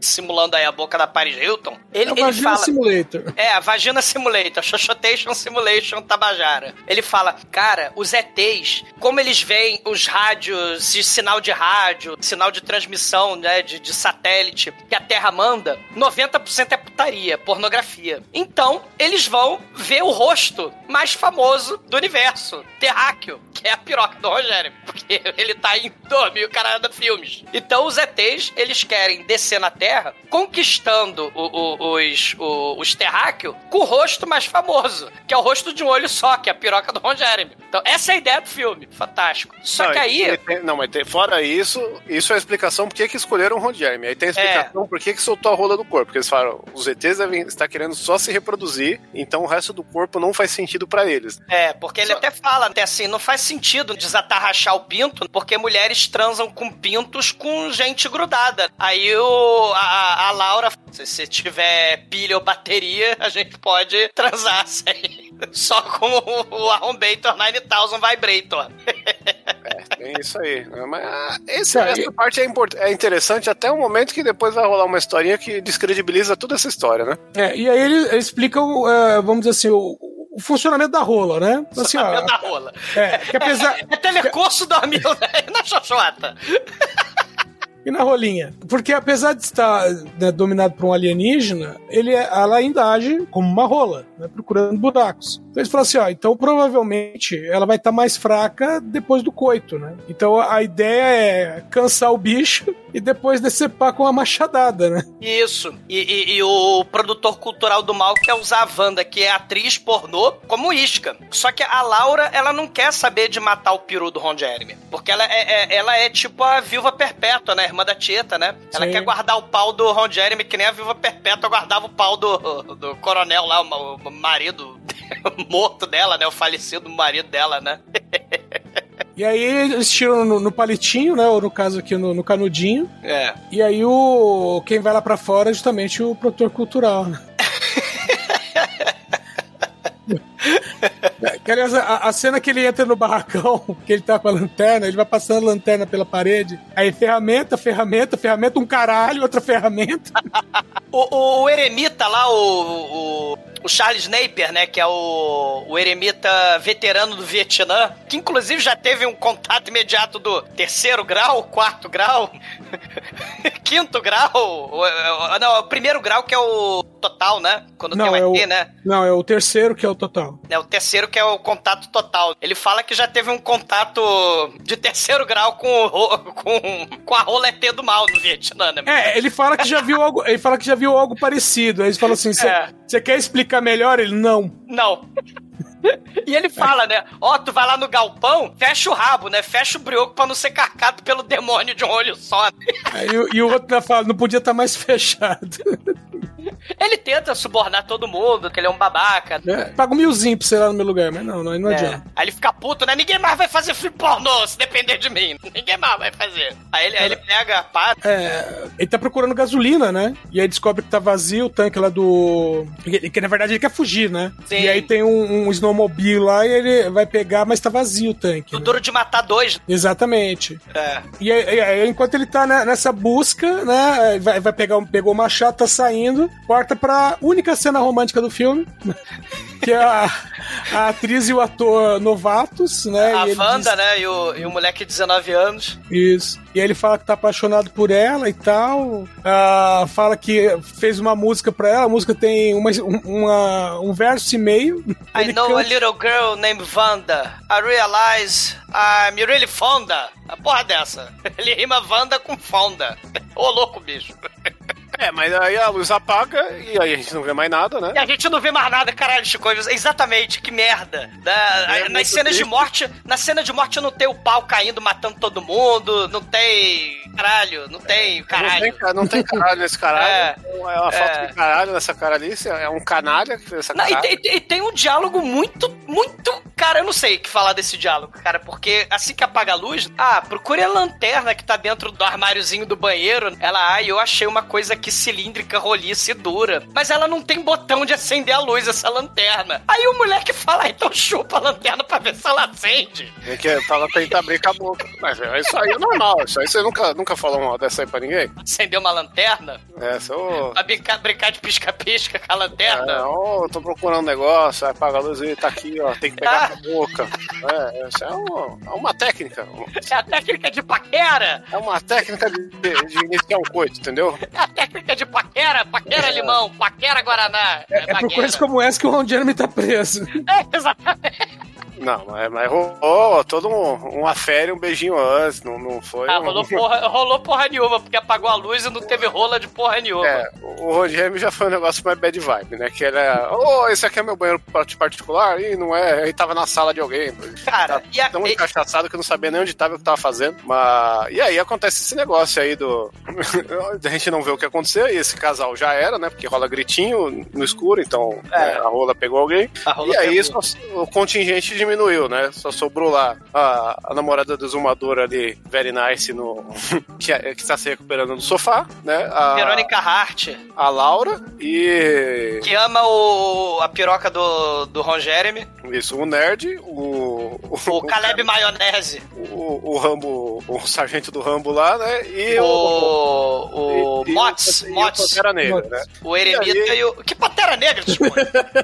simulando aí a boca da Paris Hilton, ele, É o ele Vagina fala... Simulator. É, a Vagina Simulator, Xoxotation Simulation Tabajara. Ele fala, cara, os ETs, como eles veem os rádios, sinal de rádio, sinal de transmissão, né, de, de satélite que a Terra manda, 90% é putaria, pornografia. Então, eles vão ver o rosto mais famoso do universo, Terráqueo, que é a piroca do Rogério, porque ele tá em 2000 caralho filmes. Então, os ETs, eles querem descer na Terra, conquistando o- o- os, o- os terráqueos com o rosto mais famoso, que é o rosto de um olho só, que é a piroca do Ron Jeremy. Então, essa é a ideia do filme. Fantástico. Só não, que aí. tem- não, mas tem- fora isso, isso é a explicação por que que escolheram o Ron Jeremy. Aí tem a explicação por que que soltou a rola do corpo. Porque eles falaram, os ETs devem estar querendo só se reproduzir, então o resto do corpo não faz sentido pra eles. É, porque ele até fala, até assim, não faz sentido desatarrachar o pinto, porque mulheres transam com pintos com gente grudada. Aí o, a, a Laura, se você tiver pilha ou bateria, a gente pode transar sem, só com o, o Arrombator 9000 Vibrator. É isso aí. né? Mas esse, essa parte é, import- é interessante até o momento que depois vai rolar uma historinha que descredibiliza toda essa história, né? É, e aí ele, ele explica, o, é, vamos dizer assim, o, o funcionamento da rola, né? Assim, ó, da rola. é, que apesar. É telecurso dormiu né? na xoxota. E na rolinha. Porque apesar de estar né, dominado por um alienígena, ele, é- ela ainda age como uma rola, né, procurando buracos. Então eles falam assim, ó, então provavelmente ela vai estar mais fraca depois do coito, né? Então a ideia é cansar o bicho e depois decepar com uma machadada, né? Isso. E, e- e o produtor cultural do mal quer usar a Wanda, que é atriz pornô, como isca. Só que a Laura, ela não quer saber de matar o peru do Ron Jeremy. Porque ela é, é- ela é tipo a viúva perpétua, né? Da Tieta, né? Ela Sim. quer guardar o pau do Ron Jeremy, que nem a viúva perpétua guardava o pau do, do coronel lá, o, marido morto dela, né? O falecido marido dela, né? E aí eles tiram no, no palitinho, né? Ou no caso aqui no, no canudinho. É. E aí o quem vai lá pra fora é justamente o produtor cultural, né? Que, aliás, a, a cena que ele entra no barracão, que ele tá com a lanterna, ele vai passando a lanterna pela parede, aí ferramenta, ferramenta, ferramenta, um caralho, outra ferramenta. O, o, o eremita lá, o, o, o Charles Napier, né? Que é o, o eremita veterano do Vietnã, que inclusive já teve um contato imediato do terceiro grau, quarto grau, quinto grau, o, o- não, o primeiro grau que é o total, né? Quando Não, tem é o o, ET, né? não, é o terceiro que é o total. É o terceiro que é o contato total. Ele fala que já teve um contato de terceiro grau com, o com, com a rola ET do mal no Vietnã, né? É, ele fala que já viu algo, ele fala que já viu algo parecido. Aí ele fala assim: você É. quer explicar melhor? Ele não. Não. E ele fala, né? Ó, tu vai lá no galpão, fecha o rabo, né? Fecha o brioco pra não ser carcado pelo demônio de um olho só. Aí, o- e o outro ainda fala: não podia estar mais fechado. Ele tenta subornar todo mundo, que ele é um babaca. É, paga um milzinho pra você ir lá no meu lugar, mas não, não, não É. adianta. Aí ele fica puto, né? Ninguém mais vai fazer filme pornô se depender de mim. Ninguém mais vai fazer. Aí ele, aí ele pega a pá. É, ele tá procurando gasolina, né? E aí descobre que tá vazio o tanque lá do. Que, que, na verdade ele quer fugir, né? Sim. E aí tem um, um snowmobile lá e ele vai pegar, mas tá vazio o tanque. O né? duro de matar dois. Exatamente. É. E aí, aí, enquanto ele tá né, nessa busca, né? Vai, vai pegar um, pegou o machado, tá saindo, corta pra única cena romântica do filme. Que é a, a atriz e o ator novatos, né? A Wanda, diz- né? E o, e o moleque de 19 anos. Isso. E ele fala que tá apaixonado por ela e tal. Ah, fala que fez uma música pra ela. A música tem uma, um- uma- um verso e meio. I Ele know a canta- little girl named Wanda. I realize I'm really fonda. A porra dessa. Ele rima Wanda com fonda. Ô, louco, bicho. É, mas aí a luz apaga e aí a gente não vê mais nada, né? E a gente não vê mais nada, caralho, Chico. Exatamente, que merda. Da- É nas cenas de triste. morte, na cena de morte não tem o pau caindo, matando todo mundo, não tem. Caralho, não tem Não caralho. tem, ca- não tem caralho nesse caralho. É. É, uma falta É. de caralho nessa caralhice. É um canalha que fez essa Não, e, tem- e tem um diálogo muito, muito. Cara, eu não sei o que falar desse diálogo, cara, porque assim que apaga a luz, ah, procure a lanterna que tá dentro do armáriozinho do banheiro. Ela, ah, eu achei uma coisa aqui cilíndrica, roliça e dura. Mas ela não tem botão de acender a luz, essa lanterna. Aí o moleque fala, ah, então chupa a lanterna pra ver se ela acende. Tem que fala tentar abrir com a boca. Mas é, isso aí é normal. Isso aí você nunca, nunca falou mal dessa aí pra ninguém. Acender uma lanterna? É, seu. Pra brincar, brincar de pisca-pisca com a lanterna? É, ó, eu tô procurando um negócio, aí apaga a luz e tá aqui, ó. Tem que pegar com a boca. É, isso é, um- é uma técnica. É a técnica de paquera. É uma técnica de, de iniciar um coito, entendeu? É a técnica de paquera, paquera limão, paquera guaraná. É, é por baguera. coisas como essa que o Ron Jeremy tá preso. É, exatamente. Não, mas, mas rolou todo um, um afere, um beijinho antes, não, não foi. Ah, um- rolou porra, rolou porra nenhuma, porque apagou a luz e não teve rola de porra nenhuma. É, o Ron já foi um negócio mais bad vibe, né? Que era, ô, esse aqui é meu banheiro part- particular, e não é, aí tava na sala de alguém. Cara, e a, Tão encaixaçado que eu não sabia nem onde tava e o que tava fazendo. Mas. E aí acontece esse negócio aí do. a gente não vê o que aconteceu, e esse casal já era, né? Porque rola gritinho no escuro, então É. é, a rola pegou alguém. a rola E aí pegou. o contingente diminuiu, né? Só sobrou lá a, a namorada do exumador ali, very nice, no, que, que tá se recuperando no sofá, né? A, Verônica Hart, a Laura e. que ama o, a piroca do, do Ron Jeremy, Isso, o nerd, o. o Caleb Maionese, o, o Rambo, o sargento do Rambo lá, né? E o, o. o e- e Mots, e o Mots, Pantera Negra, né? o Eremita E aí- e, o... Que Pantera Negra, Chico?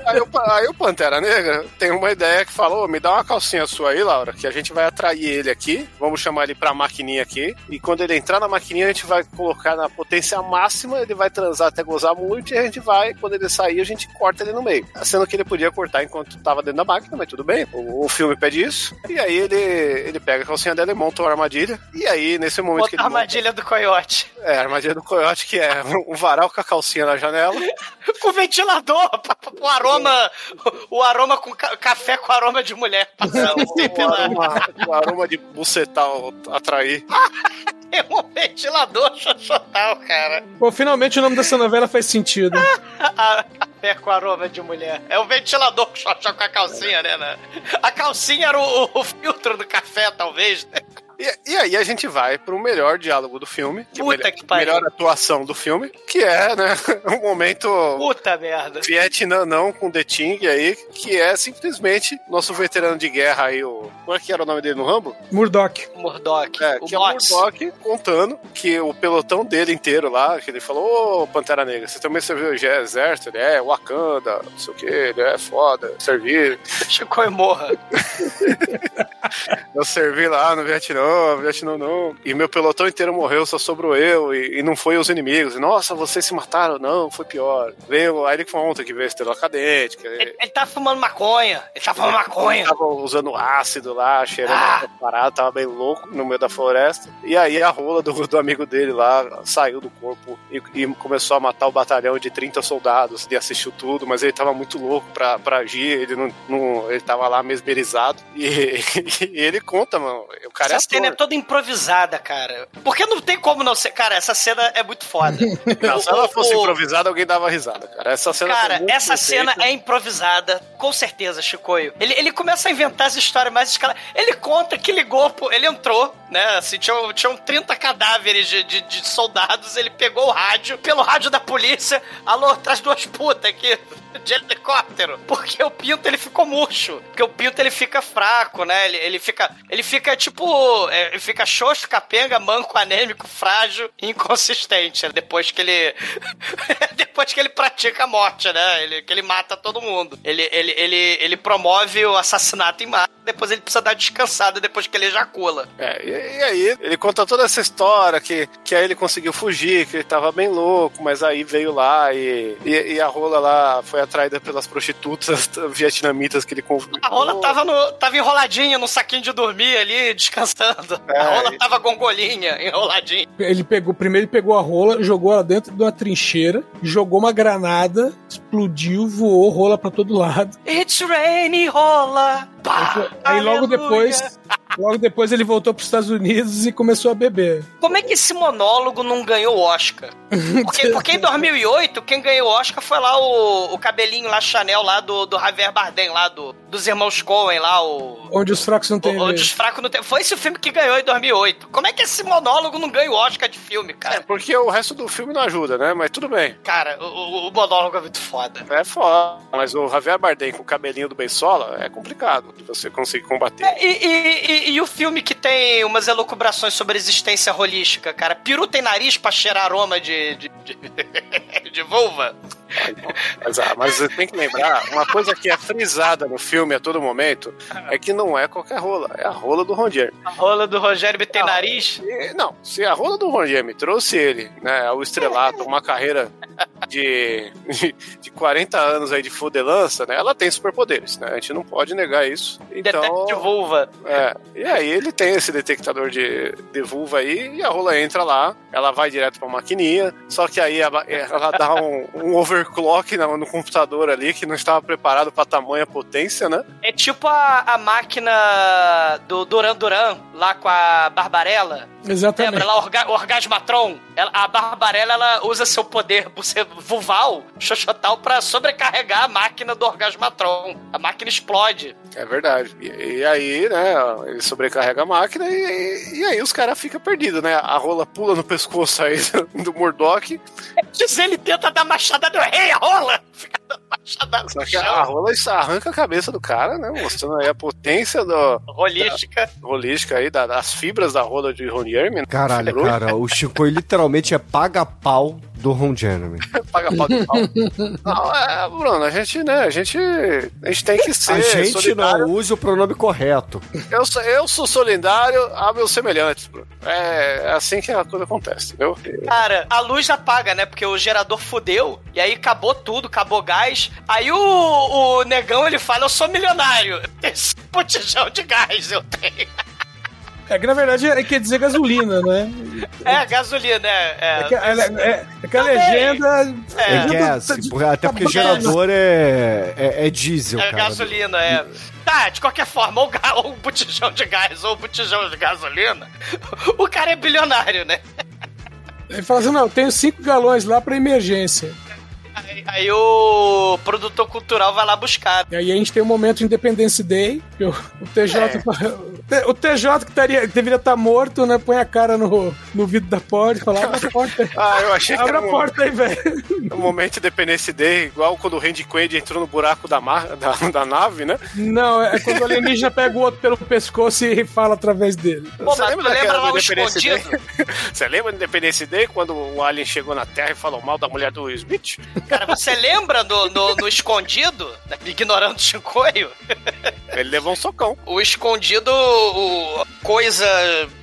Aí o, aí o Pantera Negra tem uma ideia que falou: me dá uma calcinha sua aí, Laura, que a gente vai atrair ele aqui. Vamos chamar ele pra maquininha aqui. E quando ele entrar na maquininha, a gente vai colocar na potência máxima, ele vai transar até gozar muito, e a gente vai, quando ele sair, a gente corta ele no meio. Sendo que ele podia cortar enquanto tava dentro da máquina, mas tudo bem. O, o filme pede isso. E aí ele, ele pega a calcinha dela e monta uma armadilha. E aí, nesse momento que Outra ele monta- armadilha do coiote. É, a armadilha do coiote, que é um varal com a calcinha na janela. Com ventilador, o aroma, o aroma com ca- café com aroma de mulher passando o, sempre lá. aroma, o aroma de bucetal atrair. tem um ventilador xoxotal, cara. Pô, finalmente o nome dessa novela faz sentido. A, café com aroma de mulher. É o ventilador xoxa com a calcinha, né? né? A calcinha era o, o filtro do café, talvez. E, e aí a gente vai pro melhor diálogo do filme. Que Puta melhor, que pariu. melhor atuação do filme, que é, né, um momento Puta merda. Vietnã não com The Ting aí, que é simplesmente nosso veterano de guerra aí, o... Como é que era o nome dele no Rambo? Murdoch. Murdoch. É, o que é o. Murdoch contando que o pelotão dele inteiro lá, que ele falou, ô Pantera Negra, você também serviu o exército? Ele é Wakanda, não sei o que, ele é foda, servir. Chico e morra. Eu servi lá no Vietnã, Vietnã não. E meu pelotão inteiro morreu, só sobrou eu. E, e não foi os inimigos. E, Nossa, vocês se mataram? Não, foi pior. Veio a Eric Fonta, que veio estrela cadente. Que Ele, ele tá fumando maconha. Ele tá fumando maconha. tava usando ácido lá, cheirando Ah. parado, tava bem louco no meio da floresta. E aí a rola do, do amigo dele lá saiu do corpo e, e começou a matar o batalhão de 30 soldados. Ele assistiu tudo, mas ele tava muito louco pra, pra agir. Ele não, não- ele tava lá mesmerizado. E, e ele conta, mano. O cara é cena é toda improvisada, cara. Porque não tem como não ser. Cara, essa cena é muito foda. Não, se ela fosse improvisada, alguém dava risada, cara. Essa cena Cara, essa cena feita. é improvisada, com certeza, Chicoio. Ele, ele começa a inventar as histórias mais escaladas. Ele conta que ligou, pô, ele entrou, né? Assim, tinham, tinham 30 cadáveres de, de, de soldados, ele pegou o rádio, pelo rádio da polícia, alô, traz duas putas aqui. De helicóptero. Porque o Pinto ele ficou murcho. Porque o Pinto ele fica fraco, né? Ele, ele fica. Ele fica tipo. é, Ele fica xoxo, capenga, manco, anêmico, frágil e inconsistente. né? Depois que ele. depois que ele pratica a morte, né? Ele, que ele mata todo mundo. Ele, ele, ele, ele promove o assassinato em massa. Depois ele precisa dar descansada depois que ele ejacula. É, e, aí ele conta toda essa história que, que aí ele conseguiu fugir, que ele tava bem louco, mas aí veio lá e, e, e a rola lá foi atraída pelas prostitutas vietnamitas que ele convidou. A rola tava, no, tava enroladinha no saquinho de dormir ali, descansando. É, a rola e- tava gongolinha, enroladinha. Ele pegou, primeiro ele pegou a rola, jogou ela dentro de uma trincheira, jogou uma granada, explodiu, voou rola pra todo lado. It's rainy, rola. Pá, Aí logo aleluia. depois, logo depois ele voltou pros Estados Unidos e começou a beber. Como é que esse monólogo não ganhou o Oscar? Porque, porque em 2008, quem ganhou o Oscar foi lá o, o cabelinho lá, Chanel, lá do, do Javier Bardem, lá do, dos irmãos Coen, lá o... Onde os fracos não têm o- Onde os fracos não tem... Foi esse o filme que ganhou em 2008. Como é que esse monólogo não ganha o Oscar de filme, É, cara? porque o resto do filme não ajuda, né? Mas tudo bem. Cara, o, o- o monólogo é muito foda. É foda. Mas o Javier Bardem com o cabelinho do Bensola é complicado de você conseguir combater. É, E, e- e- e o filme que tem umas elucubrações sobre existência holística, cara? Peru tem nariz pra cheirar aroma de, de, de, de vulva? Mas, ah, mas tem que lembrar, uma coisa que é frisada no filme a todo momento é que não é qualquer rola, é a rola do Jeremy. A rola do Rogério tem nariz? Não, se a rola do Jeremy trouxe ele, né, ao estrelato, uma carreira de, de, de 40 anos aí de fodelança, né, ela tem superpoderes, né, a gente não pode negar isso. Então, de vulva. é, e aí ele tem esse detectador de, de vulva aí, e a rola entra lá, ela vai direto pra maquininha, só que aí ela, ela dá um, um overclock no, no computador ali, que não estava preparado pra tamanha potência, né? É tipo a, a máquina do Duran Duran, lá com a Barbarella. Exatamente. Lembra lá, orga, Orgasmatron? Ela, a Barbarella, ela usa seu poder vulval, xoxotal, pra sobrecarregar a máquina do Orgasmatron. A máquina explode. É verdade. E, e aí, né, ele sobrecarrega a máquina e, e aí os caras ficam perdidos, né? A rola pula no pescoço aí do, do Murdoch, Diz ele tenta dar machada no rei, a rola! Fica só que a rola isso arranca a cabeça do cara, né? Mostrando aí a potência do, Holística. holística aí, da- das fibras da rola de Ron Jeremy. né? Caralho, cara, o Chico literalmente é paga-pau do Ron Jeremy. Paga pau de pau. Não, é, Bruno, a gente, né, a gente, a gente tem que ser A gente solidário. não usa o pronome correto. Eu, sou- eu sou solidário a meus semelhantes, Bruno. É, é assim que a coisa acontece, entendeu? Cara, a luz apaga, né? Porque o gerador fudeu. E aí acabou tudo, acabou gás. Aí o, o negão ele fala: Eu sou milionário. Esse botijão de gás eu tenho. É que na verdade é, quer dizer gasolina, né? É, gasolina, é. é. É que, é, é, é que a legenda. É, gas, tá- porque- até porque tá- gerador é, é, é diesel, É cara. gasolina, é. Tá, de qualquer forma, ou, ou um botijão de gás ou um botijão de gasolina, o cara é bilionário, né? Ele fala assim: não, eu tenho 5 galões lá pra emergência. Aí, aí o produtor cultural vai lá buscar. E aí a gente tem o momento Independence Day, que o, o TJ. O TJ que estaria, que deveria estar morto, né? Põe a cara no, no vidro da porta e fala: abre a porta aí. Ah, eu achei que Abre era a um, porta aí, velho. um momento Independence Day, igual quando o Randy Quaid entrou no buraco da, mar, da, da nave, né? Não, é quando o alienígena pega o outro pelo pescoço e fala através dele. Pô, Você lembra lembra lá do o escondido? Day? Você lembra do Independence Day quando o Alien chegou na Terra e falou mal da mulher do Will Smith? Cara, você lembra do, no, no escondido, né, ignorando o Chicoio? Ele levou um socão. O escondido, o, a coisa,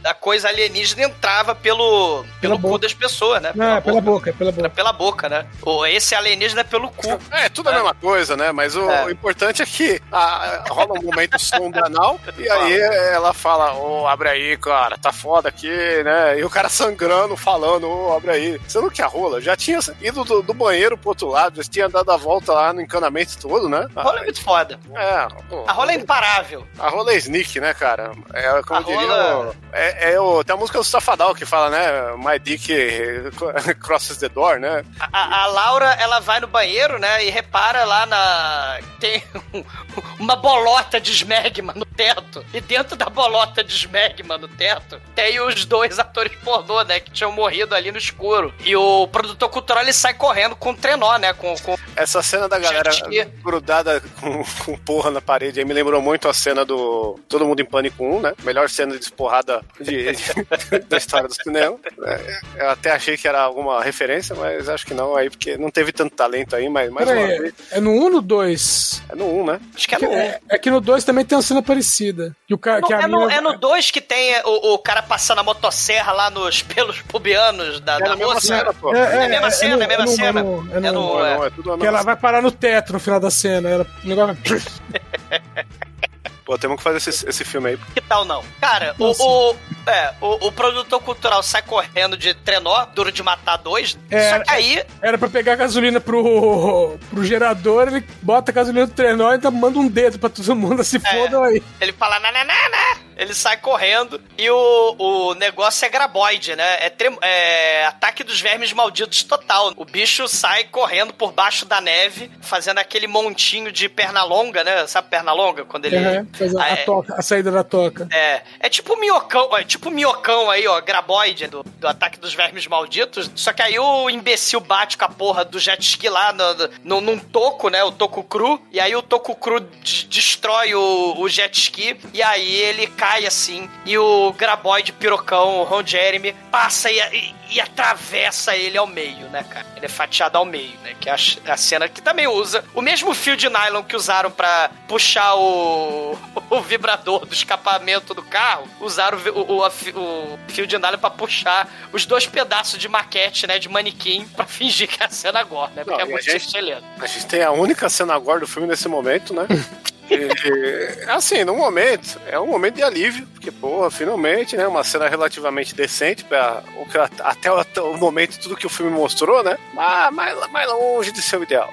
a coisa alienígena entrava pelo, pelo cu boca. das pessoas, né? Não, é pela boca, é pela boca. Pela boca, né? O, esse alienígena é pelo cu. É, tudo a mesma coisa, né? Mas o, É. o importante é que a- rola um momento sombra anal e aí ela fala, ô, abre aí, cara, tá foda aqui, né? E o cara sangrando, falando, ô, abre aí. Sendo que a rola já tinha ido do, do banheiro pro outro lado, já tinha dado a volta lá no encanamento todo, né? A rola é muito foda. É, pô, A rola é imparável. a rola é sneak, né, cara? É como A diria. rola- É, é o, tem a música do Safadal que fala, né? My dick crosses the door, né? A, a- Laura, ela vai no banheiro, né, e repara lá na... Tem um- uma bolota de esmegma no teto. E dentro da bolota de esmegma no teto, tem os dois atores pornô, né, que tinham morrido ali no escuro. E o produtor cultural, ele sai correndo com um trenó, né, com... com... Essa cena da galera ski. grudada com, com porra na parede aí me lembrou muito a cena do Todo Mundo em Pânico 1, né? Melhor cena de esporrada de, da história do cinema. É, Eu até achei que era alguma referência, mas acho que não aí, porque não teve tanto talento aí, mas mais uma vez. é no 1 ou no 2? É no 1, né? Acho que é Que- no... É, é que no 2 também tem uma cena parecida. Que o cara, Não, que a é, no, é no 2 que tem o, o cara passando a motosserra lá nos pelos pubianos da, É da moça. cena, pô. É a mesma cena, no- é a mesma no- cena. É no, é É Não, é. é tudo que ela vai parar no teto no final da cena. Ela, o negócio vai- Pô, temos que fazer esse, esse filme aí. Que tal não? Cara, o, o, é, o, o produtor cultural sai correndo de trenó, duro de matar dois. É, só que aí, Era pra pegar gasolina pro, pro gerador, ele bota a gasolina no trenó e ainda manda um dedo pra todo mundo, se fodam aí. ele fala nananá, ele sai correndo e o, o negócio é graboide, né? É, trem- é ataque dos vermes malditos total. O bicho sai correndo por baixo da neve, fazendo aquele montinho de perna longa, né? Sabe perna longa? Quando ele. Uhum, faz a, Ah, a é. toca, a saída da toca. É, é tipo o minhocão, é tipo o minhocão aí, ó, graboide do, do ataque dos vermes malditos. Só que aí o imbecil bate com a porra do jet ski lá no, no- num toco, né? O toco cru. E aí o toco cru destrói o, o jet ski. E aí ele cai assim. E o graboide pirocão, o Ron Jeremy, passa e, e- e atravessa ele ao meio, né, cara? Ele é fatiado ao meio, né? Que é a, a cena que também usa o mesmo fio de nylon que usaram pra puxar o, o vibrador do escapamento do carro. Usaram o, o- a o fio de nylon pra puxar os dois pedaços de maquete, né? De manequim, pra fingir que é a cena agora, né? Porque Não, é e a muito gente- excelente. A gente tem a única cena agora do filme nesse momento, né? E, assim, no momento, é um momento de alívio, porque, porra, finalmente, né? Uma cena relativamente decente para o que até o, até o momento tudo que o filme mostrou, né? Mas mais, mais longe de ser o ideal.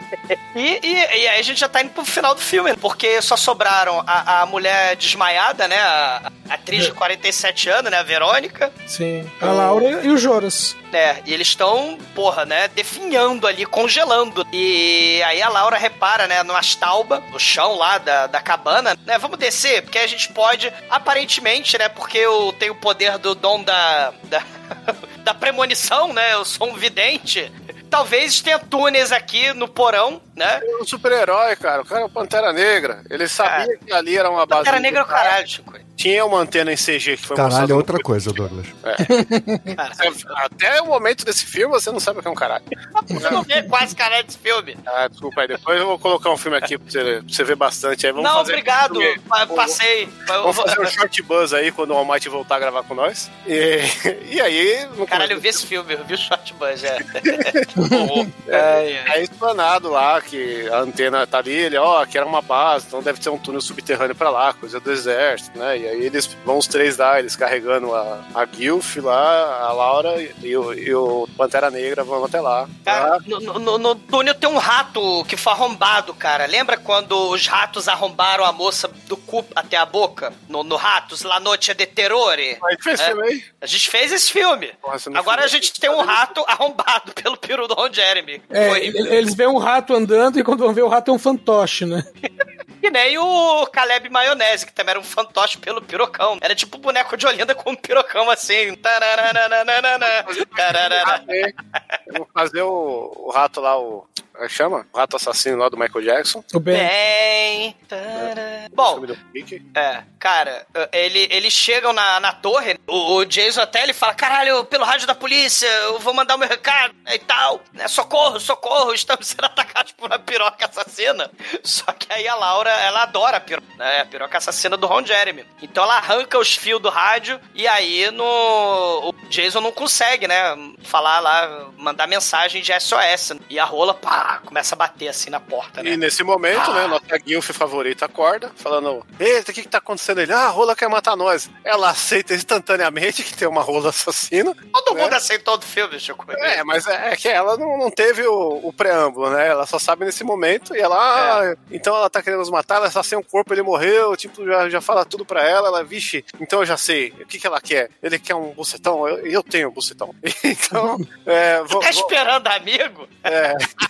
E, e, e aí a gente já tá indo pro final do filme, porque só sobraram a, a mulher desmaiada, né? A, a atriz de 47 anos, né? A Verônica. Sim. A Laura e o Joras. É, e eles estão, porra, né, definhando ali, congelando. E aí a Laura repara, né, numas taubas no chão lá da, da cabana, né, vamos descer, porque a gente pode, aparentemente, né, porque eu tenho o poder do dom da, da, da premonição, né, eu sou um vidente. Talvez tenha túneis aqui no porão, né? É um super-herói, cara. O cara é o Pantera Negra. Ele sabia que ali era uma base. Pantera Negra é o caralho, Chico. Tinha uma antena em CG que foi Caralho, mostrada é no outra coisa, Douglas. Você- Até o momento desse filme você não sabe o que é um caralho. Você não vê quase caralho desse filme. Ah, desculpa aí. Depois eu vou colocar um filme aqui pra você, pra você ver bastante. Aí vamos não, fazer obrigado. filme- pa- Passei. Vamos fazer um short buzz aí quando o Almighty voltar a gravar com nós. E, e aí. No Caralho, eu vi esse filme, eu vi o é. É, é explanado lá que a antena tá ali, ele, ó, aqui era uma base, então deve ter um túnel subterrâneo pra lá, coisa do exército, né? E aí eles vão os três lá, eles carregando a, a Gilf lá, a Laura e o, e o Pantera Negra vão até lá. Cara, no, no- no túnel tem um rato que foi arrombado, cara. Lembra quando os ratos arrombaram a moça do cu até a boca? No, no Ratos, La Noche de Terrore? A gente fez É. filme aí. A gente fez esse filme. Nossa, no Agora a filme- gente tem um rato arrombado pelo peru do Ron Jeremy. É, Foi- e- eles veem um rato andando e quando vão ver o rato é um fantoche, né? Que nem o Caleb Maionese, que também era um fantoche pelo pirocão. Era tipo um boneco de Olinda com um pirocão assim. Vou fazer o, o rato lá, o. Como é que chama? O rato assassino lá do Michael Jackson. O Ben. Bem. tará. Bom. É, cara, ele, eles chegam na, na torre, o, o Jason até ele fala, caralho, pelo rádio da polícia, eu vou mandar o meu recado e tal, né, socorro, socorro, estamos sendo atacados por uma piroca assassina. Só que aí a Laura, ela adora a piroca, né, a piroca assassina do Ron Jeremy. Então ela arranca os fios do rádio e aí no o Jason não consegue, né, falar lá, mandar mensagem de SOS. E a rola, pá, começa a bater assim na porta, né. E nesse momento, né, nossa Guilf favorita acorda, falando: Eita, o que que tá acontecendo? Ele, ah, a rola quer matar nós. Ela aceita instantaneamente que tem uma rola assassina. Todo né? mundo aceitou do filme, Chico. É, mas é, é que ela não, não teve o, o preâmbulo, né? Ela só sabe nesse momento e ela, ah, então ela tá querendo nos matar, ela só sem um corpo, ele morreu, tipo, já, já fala tudo pra ela, ela, vixe, então eu já sei, o que que ela quer? Ele quer um bucetão? Eu, eu tenho um bucetão. Então, é, vou, Tá vou- esperando amigo? é.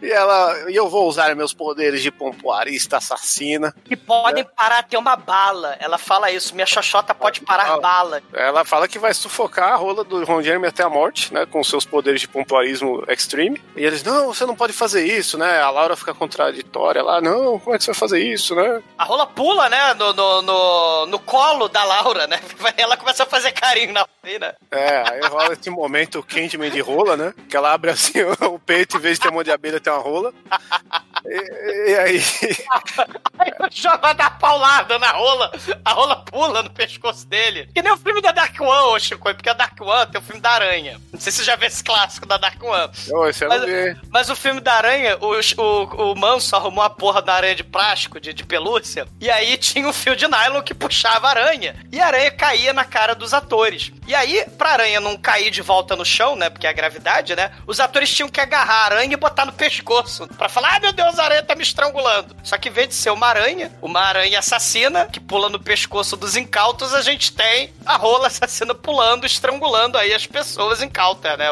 E ela, e eu vou usar meus poderes de pompoarista assassina. Que podem parar até uma bala. Ela fala isso, minha xoxota pode parar Fala. bala. Ela fala que vai sufocar a rola do Ron Jeremy até a morte, né? Com seus poderes de pompoarismo extreme. E eles, não, você não pode fazer isso, né? A Laura fica contraditória lá, não, como é que você vai fazer isso, né? A rola pula, né, no, no, no, no colo da Laura, né? Ela começa a fazer carinho na né? É, aí rola esse momento Candyman de rola, né? Que ela abre assim o peito, em vez de ter um monte de abelha, tem uma rola. E, e aí. Vai dar paulada na rola, a rola pula no pescoço dele. Que nem o filme da Dark One, ô Chico, porque a Dark One tem o filme da Aranha. Não sei se você já viu esse clássico da Dark One. Ô, esse eu não Mas, vi. mas o filme da aranha, o, o, o Manso arrumou a porra da aranha de plástico, de, de pelúcia, e aí tinha um fio de nylon que puxava a aranha. E a aranha caía na cara dos atores. E aí, pra aranha não cair de volta no chão, né? Porque é a gravidade, né? Os atores tinham que agarrar a aranha e botar no pescoço. Pra falar, ai meu Deus, a aranha tá me estrangulando. Só que em vez de ser uma aranha, uma aranha assassina, que pula no pescoço dos incautos, a gente tem a rola assassina pulando, estrangulando aí as pessoas incautas, né?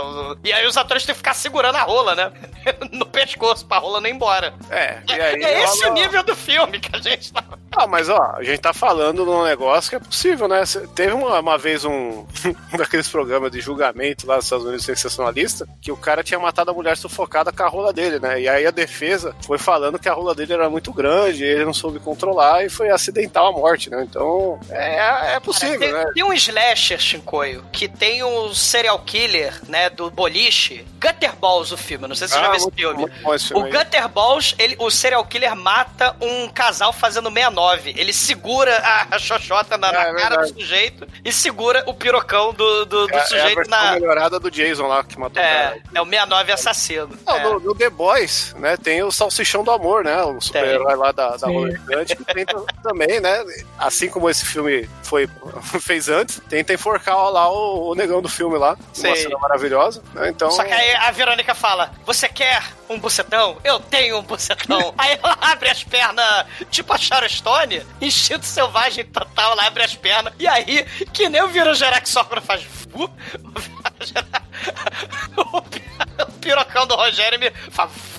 E aí os atores têm que ficar segurando a rola, né? no pescoço, pra rola não ir embora. É, e aí. é esse rola- o nível do filme que a gente tá. Ah, mas ó, a gente tá falando de um negócio que é possível, né? Teve uma, uma vez um, um daqueles programas de julgamento lá nos Estados Unidos sensacionalista que o cara tinha matado a mulher sufocada com a rola dele, né? E aí a defesa foi falando que a rola dele era muito grande, ele não soube controlar e foi acidental a morte, né? Então é, é possível, tem, né? tem um slasher, Shinkoio, que tem o serial killer, né, do boliche. Gutter Balls, o filme. Não sei se você já Ah, viu esse filme. muito bom esse O filme aí. Gutter Balls, ele, o serial killer mata um casal fazendo 69. Ele segura a, a xoxota na, É, na é cara verdade. do sujeito e segura o pirocão do, do, do É, é a sujeito na. melhorada do Jason lá que matou o É, cara. é o 69 assassino. Não, É. no, no The Boys, né, tem o Salsichão do Amor, né, o super-herói lá da, da Gigante, que tem tam- também, né, assim como esse filme foi, fez antes, tenta enforcar lá o, o negão do filme lá, uma cena maravilhosa, né, então... Só que aí a Verônica fala: Você quer um bucetão? Eu tenho um bucetão. aí ela abre as pernas, tipo a Sharon Stone, instinto selvagem total, ela abre as pernas. E aí, que nem o Viro Geraxócoro faz. o pirocão do Rogério me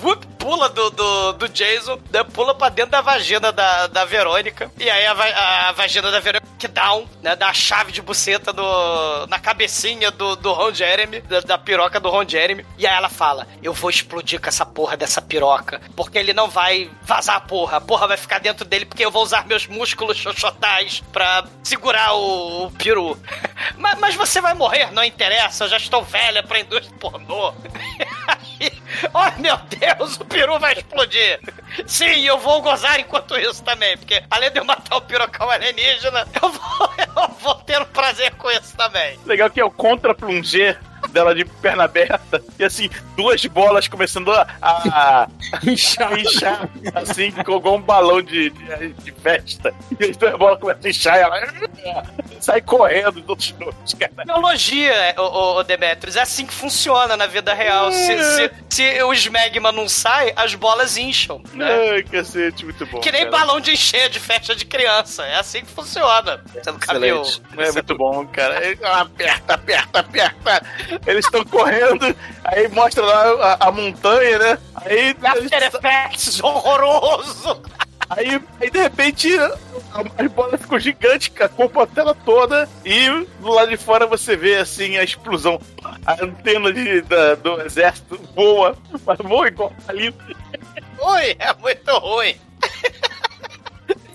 vup, pula do, do, do Jason, daí pula pra dentro da vagina da, da Verônica. E aí a, va- a vagina da Verônica que dá um, né? Dá a chave de buceta no, na cabecinha do, do Ron Jeremy, da, da piroca do Ron Jeremy. E aí ela fala: Eu vou explodir com essa porra dessa piroca. Porque ele não vai vazar a porra. A porra vai ficar dentro dele porque eu vou usar meus músculos xoxotais pra segurar o, o peru. mas, mas você vai morrer, não interessa. Eu já estou velha pra indústria pornô. Oh meu Deus, o peru vai explodir. Sim, eu vou gozar enquanto isso também, porque além de eu matar o pirocão alienígena, eu vou, eu vou ter um prazer com isso também. Legal que é o contra plunger. Dela de perna aberta e assim, duas bolas começando a, a Inchar. a inchar, assim, igual um balão de, de, de festa. E as duas bolas começam a inchar e ela sai correndo dos outros dois, cara. Biologia, o, o, o Demetrius, é assim que funciona na vida real. Se, se, se o esmegma não sai, as bolas incham. Né? Ai, cacete, muito bom. Que nem cara. balão de encher de festa de criança. É assim que funciona. Você? Excelente. É muito bom, cara. Ele- Aperta, aperta, aperta. Eles estão correndo, aí mostra lá a, a montanha, né? Aí, eles- After Effects horroroso. aí, aí de repente a- as bolas ficam gigantes, compram a tela toda e do lado de fora você vê assim a explosão. A antena de, da- do exército voa, mas voa igual ali. Ui, é muito ruim.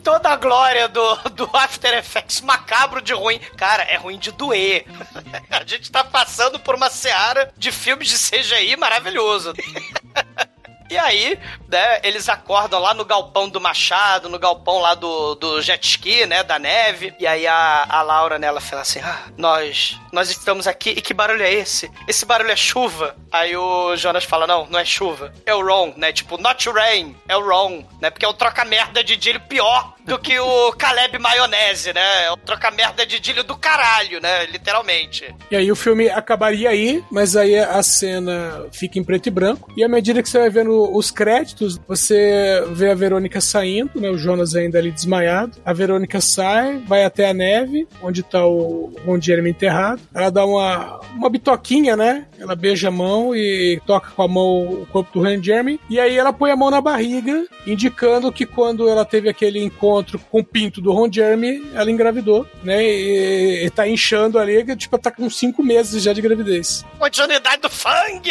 Toda a glória do, do After Effects macabro de ruim. Cara, é ruim de doer. A gente tá passando por uma seara de filmes de CGI maravilhoso. E aí, né, eles acordam lá no galpão do Machado, no galpão lá do, do jet ski, né, da neve. E aí a, a Laura, né, ela fala assim, ah, nós, nós estamos aqui, e que barulho é esse? Esse barulho é chuva? Aí o Jonas fala, não, não é chuva, é o Ron, né, tipo, not rain, é o Ron, né, porque é o troca-merda de Dilho pior do que o Caleb Maionese, né, é o troca-merda de Dilho do caralho, né, literalmente. E aí o filme acabaria aí, mas aí a cena fica em preto e branco. E à medida que você vai vendo os créditos, você vê a Verônica saindo, né? O Jonas ainda ali desmaiado. A Verônica sai, vai até a neve, onde tá o Ron Jeremy enterrado. Ela dá uma, uma bitoquinha, né? Ela beija a mão e toca com a mão o corpo do Ron Jeremy. E aí ela põe a mão na barriga, indicando que quando ela teve aquele encontro com o pinto do Ron Jeremy, ela engravidou, né? E, e tá inchando ali, que, tipo, tá com cinco meses já de gravidez. Continuidade do Fang!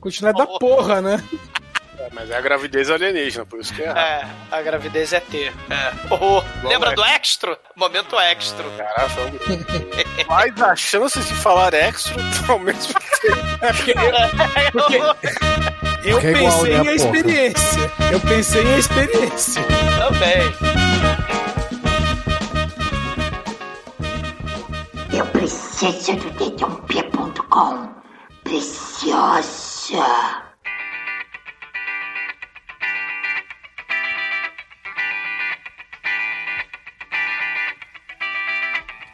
Continuidade da porra, né? É, mas é a gravidez alienígena, por isso que é errado. É, a gravidez é ter. É. Oh, lembra do extra? Momento extra. Caraca, vamos- Mas as chances de falar extra ao mesmo. É porque eu, porque eu Porque é igual, pensei né, em a porra? experiência. Eu pensei em a experiência. Também. Eu preciso do dedãopia.com. Preciosa.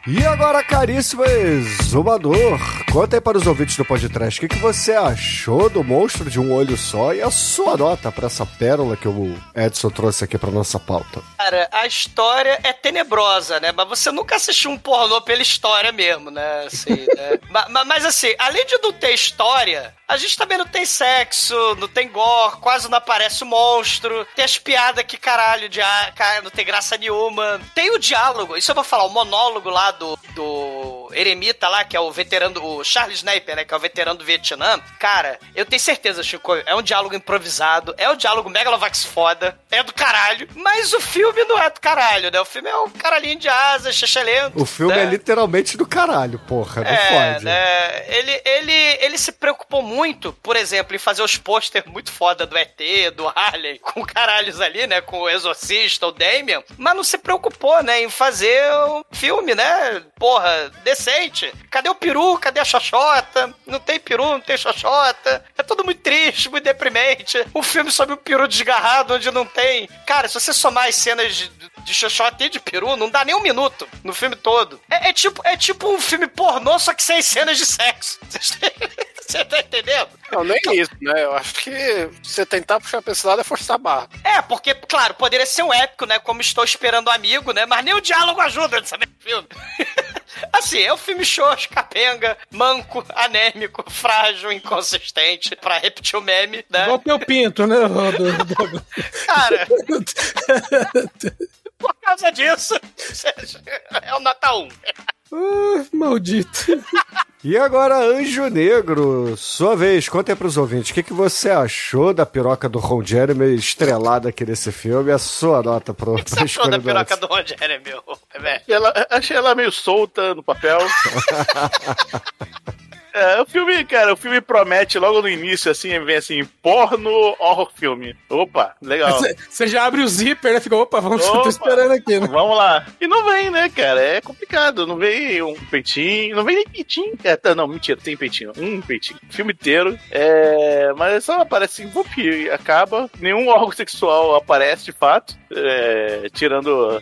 E agora, caríssimo exumador, conta aí para os ouvintes do podcast o que, que você achou do monstro de um olho só e a sua nota para essa pérola que o Edson trouxe aqui para nossa pauta. Cara, a história é tenebrosa, né? Mas você nunca assistiu um pornô pela história mesmo, né? Assim, né? Ma- ma- Mas, assim, além de não ter história, a gente também não tem sexo, não tem gore, quase não aparece o monstro, tem as piadas que caralho, de cara, não tem graça nenhuma. Tem o diálogo, isso eu vou falar, o monólogo lá do, do Eremita lá, que é o veterano, o Charles Sniper, né? Que é o veterano do Vietnã. Cara, eu tenho certeza, Chico, é um diálogo improvisado, é um diálogo megalovax foda, é do caralho, mas o filme não é do caralho, né? O filme é um caralhinho de asa, chechelento. O filme né? é literalmente do caralho, porra, não É, fode. né? Ele, ele, ele se preocupou muito, por exemplo, em fazer os pôster muito foda do ET, do Harley, com caralhos ali, né? Com o Exorcista, o Damien, mas não se preocupou, né? Em fazer um filme, né? Porra, decente. Cadê o peru? Cadê a xoxota? Não tem peru, não tem xoxota. É tudo muito triste, muito deprimente. Um filme sobre um peru desgarrado, onde não tem. Cara, se você somar as cenas de, de xoxota e de peru, não dá nem um minuto no filme todo. É, é tipo, é tipo um filme pornô, só que sem cenas de sexo. Você tá entendendo? Não, nem isso, né? Eu acho que você tentar puxar pra esse lado é forçar a barra. É, porque, claro, poderia ser um épico, né? Como Estou Esperando o Amigo, né? Mas nem o diálogo ajuda nesse filme. assim, é um filme xoxo, capenga, manco, anêmico, frágil, inconsistente, pra repetir o meme, né? Igual teu pinto, né, do, do- Cara, por causa disso, é o nota 1. Ah, maldito. E agora, Anjo Negro, sua vez, conta aí pros ouvintes, o que, que você achou da piroca do Ron Jeremy estrelada aqui nesse filme? A sua nota pro, O que você achou da do piroca do Rogério, meu? velho? Ela, achei ela meio solta no papel. É, o filme, cara, o filme promete logo no início, assim, vem assim, porno horror filme. Opa, legal. Você já abre o zíper, né? Fica, opa, vamos, Opa. tô esperando aqui, né? Vamos lá. E não vem, né, cara? É complicado. Não vem um peitinho. Não vem nem peitinho. É, tá, não, mentira, tem peitinho. Um peitinho. Filme inteiro. É, mas só aparece assim, vup, e acaba. Nenhum órgão sexual aparece de fato. É, tirando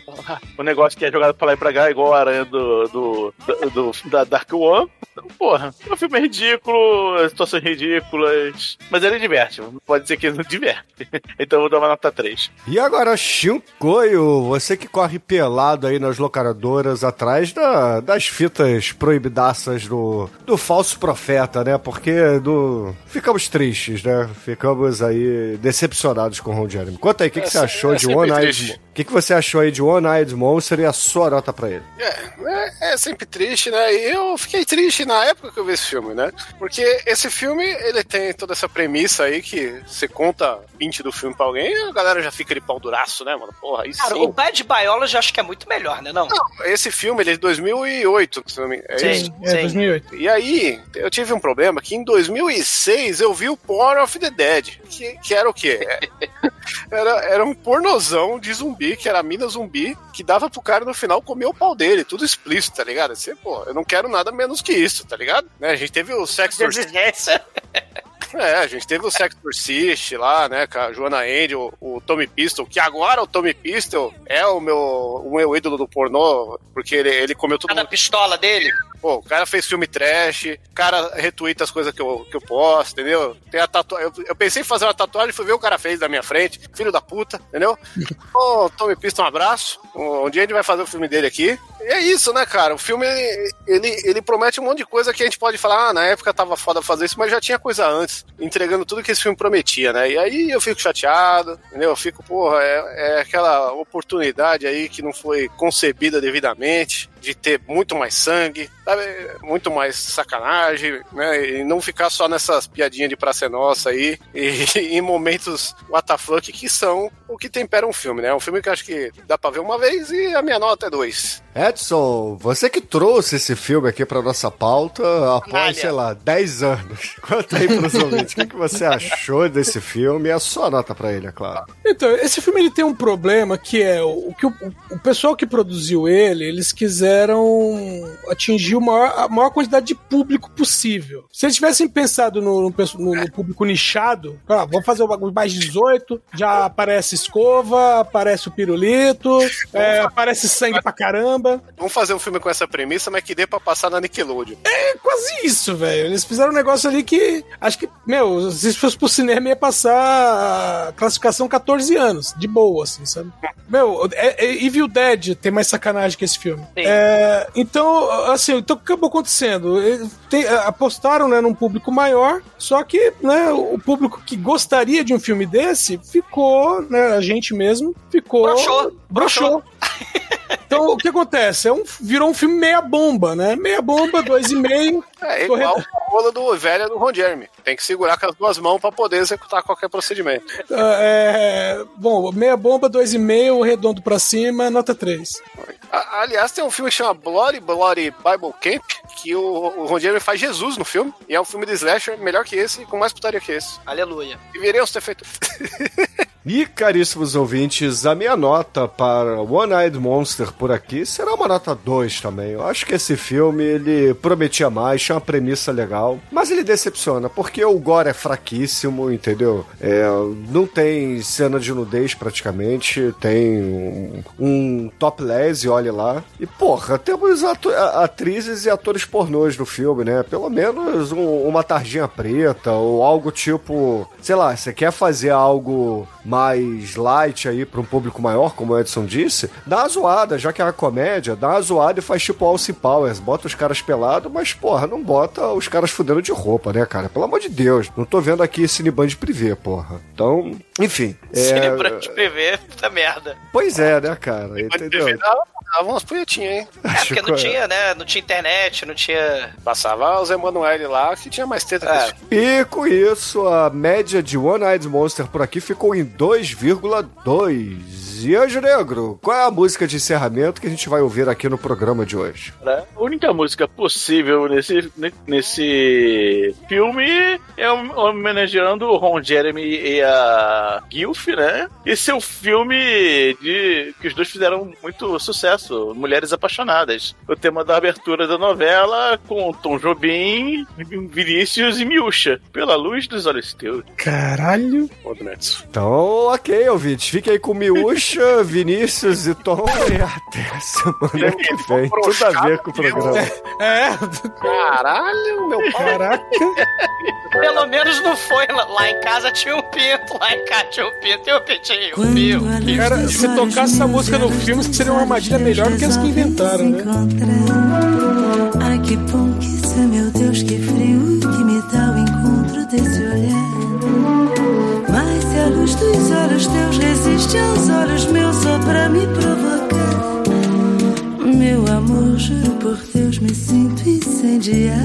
o negócio que é jogado pra lá e pra cá, igual a aranha do, do, do- do- da Dark One. Então, porra, filme é ridículo, situações ridículas. Mas ele diverte. Pode dizer que ele não diverte. então eu vou dar uma nota 3. E agora, Shinkoio, você que corre pelado aí nas locadoras atrás da- das fitas proibidaças do, do falso profeta, né? Porque do, ficamos tristes, né? Ficamos aí decepcionados com o Ron Jeremy. Conta aí, o que, que É você se- achou é de One Eyed. Mo- O que, que você achou aí de One Eyed Monster e a sua nota pra ele? É, é, é sempre triste, né? E eu fiquei triste na época que eu vi esse filme, né? Porque esse filme, ele tem toda essa premissa aí que você conta 20 do filme pra alguém e a galera já fica de pau duraço, né, mano? Porra, isso Cara, sim. o Bad Biology eu acho que é muito melhor, né? Não? Esse filme, ele é de 2008, se não me... é Sim. isso? É, 2008. E aí, eu tive um problema que em 2006 eu vi o Porn of the Dead, que, que era o quê? Era, era um pornozão de zumbi, que era a mina zumbi, que dava pro cara no final comer o pau dele, tudo explícito, tá ligado? Você, pô, eu não quero nada menos que isso, tá ligado? Né, gente teve o Sex Exigência. é, a gente teve o Sex Persist lá, né, com a Joana Angel, o Tommy Pistol, que agora o Tommy Pistol é o meu, o meu ídolo do pornô, porque ele, ele comeu tudo. Cada pistola dele. Pô, o cara fez filme trash, o cara retuita as coisas que eu, que eu posto, entendeu? Tem a tatuagem. Eu, eu pensei em fazer uma tatuagem, fui ver o cara fez da minha frente, filho da puta, entendeu? Ô, Tommy Pistol, um abraço. Um dia a gente vai fazer o filme dele aqui. E é isso, né, cara? O filme, ele, ele promete um monte de coisa que a gente pode falar, ah, na época tava foda fazer isso, mas já tinha coisa antes, entregando tudo que esse filme prometia, né? E aí eu fico chateado, entendeu? Eu fico, porra, é, é aquela oportunidade aí que não foi concebida devidamente, de ter muito mais sangue, sabe? Muito mais sacanagem, né? E não ficar só nessas piadinhas de praça é nossa aí, e em momentos WTF que são o que tempera um filme, né? Um filme que acho que dá pra ver uma vez e a minha nota é dois. Edson, você que trouxe esse filme aqui pra nossa pauta após, Canalha. sei lá, 10 anos. Conta aí pros ouvintes, o que, que você achou desse filme e a sua nota pra ele, é claro. Então, esse filme ele tem um problema que é o, o que o, o pessoal que produziu ele, eles quiseram atingir o maior, a maior quantidade de público possível. Se eles tivessem pensado no, no- no público nichado, ah, vamos fazer o bagulho mais 18, já aparece escova, aparece o pirulito, é, aparece sangue pra caramba. Vamos fazer um filme com essa premissa, mas que dê pra passar na Nickelodeon. É quase isso, velho. Eles fizeram um negócio ali que. Acho que, meu, se fosse pro cinema ia passar a classificação 14 anos, de boa, assim, sabe? Meu, é, é Evil Dead tem mais sacanagem que esse filme. É, então, assim, então o que acabou acontecendo? Tem- apostaram né, num público maior, só que né, o público que gostaria de um filme desse ficou, né, a gente mesmo, ficou. Broxou. Broxou. Então, o que acontece? É um, virou um filme meia bomba, né? Meia bomba, dois e meio. É igual a rola do velho do Ron Jeremy. Tem que segurar com as duas mãos pra poder executar qualquer procedimento. Ah, é, bom, meia bomba, dois e meio, redondo pra cima, nota 3. A- aliás, tem um filme que chama Bloody Bloody Bible Camp, que o, o Ron Jeremy faz Jesus no filme. E é um filme de slasher melhor que esse e com mais putaria que esse. Aleluia. Deveríamos ter feito. E, caríssimos ouvintes, a minha nota para One Eyed Monster por aqui será uma nota 2 também. Eu acho que esse filme, ele prometia mais, tinha uma premissa legal, mas ele decepciona, porque o gore é fraquíssimo, entendeu? É, não tem cena de nudez praticamente, tem um, um topless, e olhe lá. E, porra, temos atrizes e atores pornôs no filme, né? Pelo menos um- uma tarjinha preta, ou algo tipo, sei lá, você quer fazer algo mais light aí pra um público maior, como o Edson disse, dá uma zoada, já que é uma comédia, dá uma zoada e faz tipo Austin Powers, bota os caras pelados, mas porra, não bota os caras fudendo de roupa, né, cara? Pelo amor de Deus, não tô vendo aqui Cineband privê, porra. Então, enfim. é- Cinebrante prevê, puta merda. Pois é, né, cara? Entendeu? Dava umas punhetinhas, hein? É, porque não tinha, né? Não tinha internet, não tinha. Passava os Emanuele lá que tinha mais teta É. filme. E com isso, a média de One Eyed Monster por aqui ficou em 2,2. E Anjo Negro, qual é a música de encerramento que a gente vai ouvir aqui no programa de hoje? né? A única música possível nesse, ne- nesse filme é hom- homenageando o Ron Jeremy e a Gilf, né? Esse é o filme de que os dois fizeram muito sucesso, Mulheres Apaixonadas. O tema da abertura da novela com Tom Jobim, Vinícius e Miúcha, pela luz dos olhos teus. Caralho. Ô, Donetes. Então, ok, ouvintes, fiquem aí com Miúcha, Vinícius e Tom e até semana que vem. Tudo a ver com o programa. É, Caralho, meu caraca. Pelo menos não foi. Lá em casa tinha um pinto, lá em casa tinha um pinto e um pintinho. Um um pio. Cara, se tocasse essa música no filme, seria uma armadilha melhor do que as que inventaram, né? Ai, que bom que isso é, meu Deus, que frio que me dá o encontro desse olhar. Mas se a luz dos olhos teus resiste aos olhos meus só pra me provocar. Meu amor, juro por Deus, me sinto incendiar.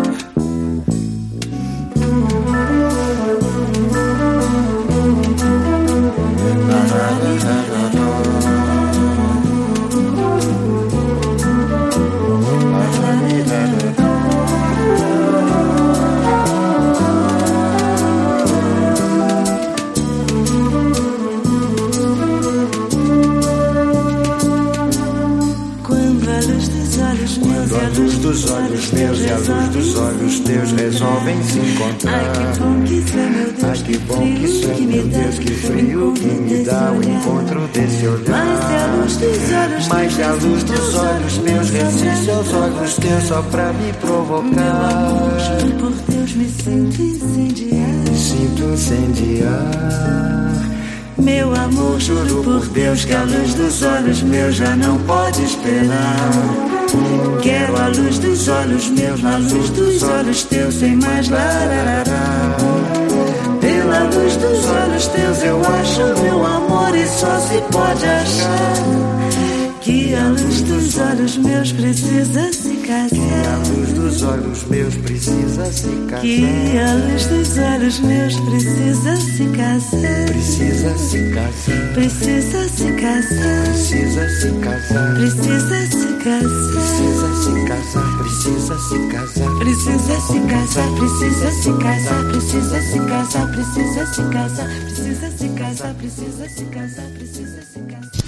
Meus e a luz dos olhos teus resolvem se encontrar. Ai, que bom que isso é, meu Deus, que é, frio que me dá o encontro desse olhar. Mas se a luz dos olhos Mas se a luz dos olhos meus resiste aos olhos teus só pra me provocar. Juro por Deus, me sinto incendiar. Sinto incendiar. Meu amor, juro por Deus que a luz dos olhos meus já não pode esperar. Quero a luz dos olhos meus na luz dos olhos teus, sem mais lararará. Pela luz dos olhos teus eu acho meu amor e só se pode achar que a luz dos olhos meus precisa se casar. Luz dos olhos meus precisa se casar. Que a luz dos olhos meus precisa se casar. Precisa se casar. Precisa se casar. Precisa se casar. Precisa se casar. Precisa se casar. Precisa se casar. Precisa se casar, precisa se casar, precisa se casar, precisa se casar, precisa se casar, precisa se casar, precisa se casar.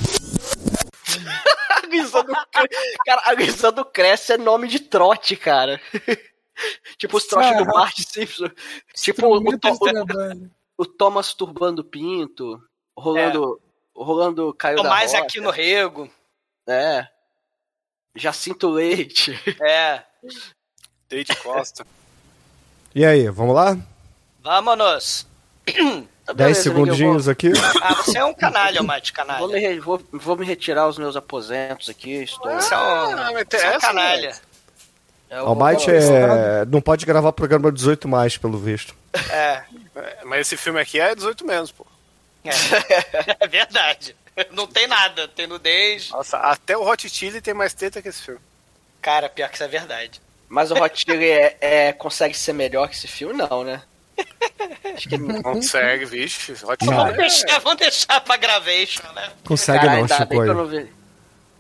Cara, a guisa do Cresce é nome de trote, cara. tipo os trotes do. Bart Simpson. Tipo o, o Thomas turbando o Pinto, rolando, rolando caiu Tô da mais roca. aqui no rego. É. Jacinto Leite. É. Date Costa. E aí, vamos lá? Vámonos. Tá 10 beleza, segundinhos aqui. Ah, você é um canalha, Mate, Vou canalha. me, re- vou, vou me retirar os meus aposentos aqui. Estou... Você é um, Ah, mas você é um interessa, canalha. É, eu O vou- Might é... não pode gravar programa 18 mais, pelo visto. É. É, Mas esse filme aqui é 18 menos, pô. É. é verdade. Não tem nada. Tem nudez. Nossa, até o Hot Chili tem mais teta que esse filme. Cara, pior que isso é verdade. Mas o Hot Chili é, é- consegue ser melhor que esse filme? Não, né? Acho que ele Consegue, vixe. Não. Vamos deixar, vamos deixar pra gravation, né? Consegue Cara, não, ainda bem Chico. que eu não vi.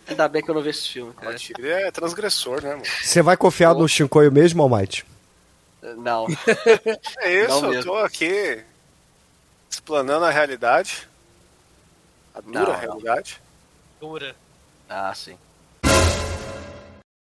Ainda bem que eu não vi esse filme, cara. Hot Chili é transgressor, né, mano? Você vai confiar no Shinkoio mesmo, Almighty? Não. É Não isso, eu tô aqui explanando a realidade. A dura Não, não. realidade. Dura. Ah, sim.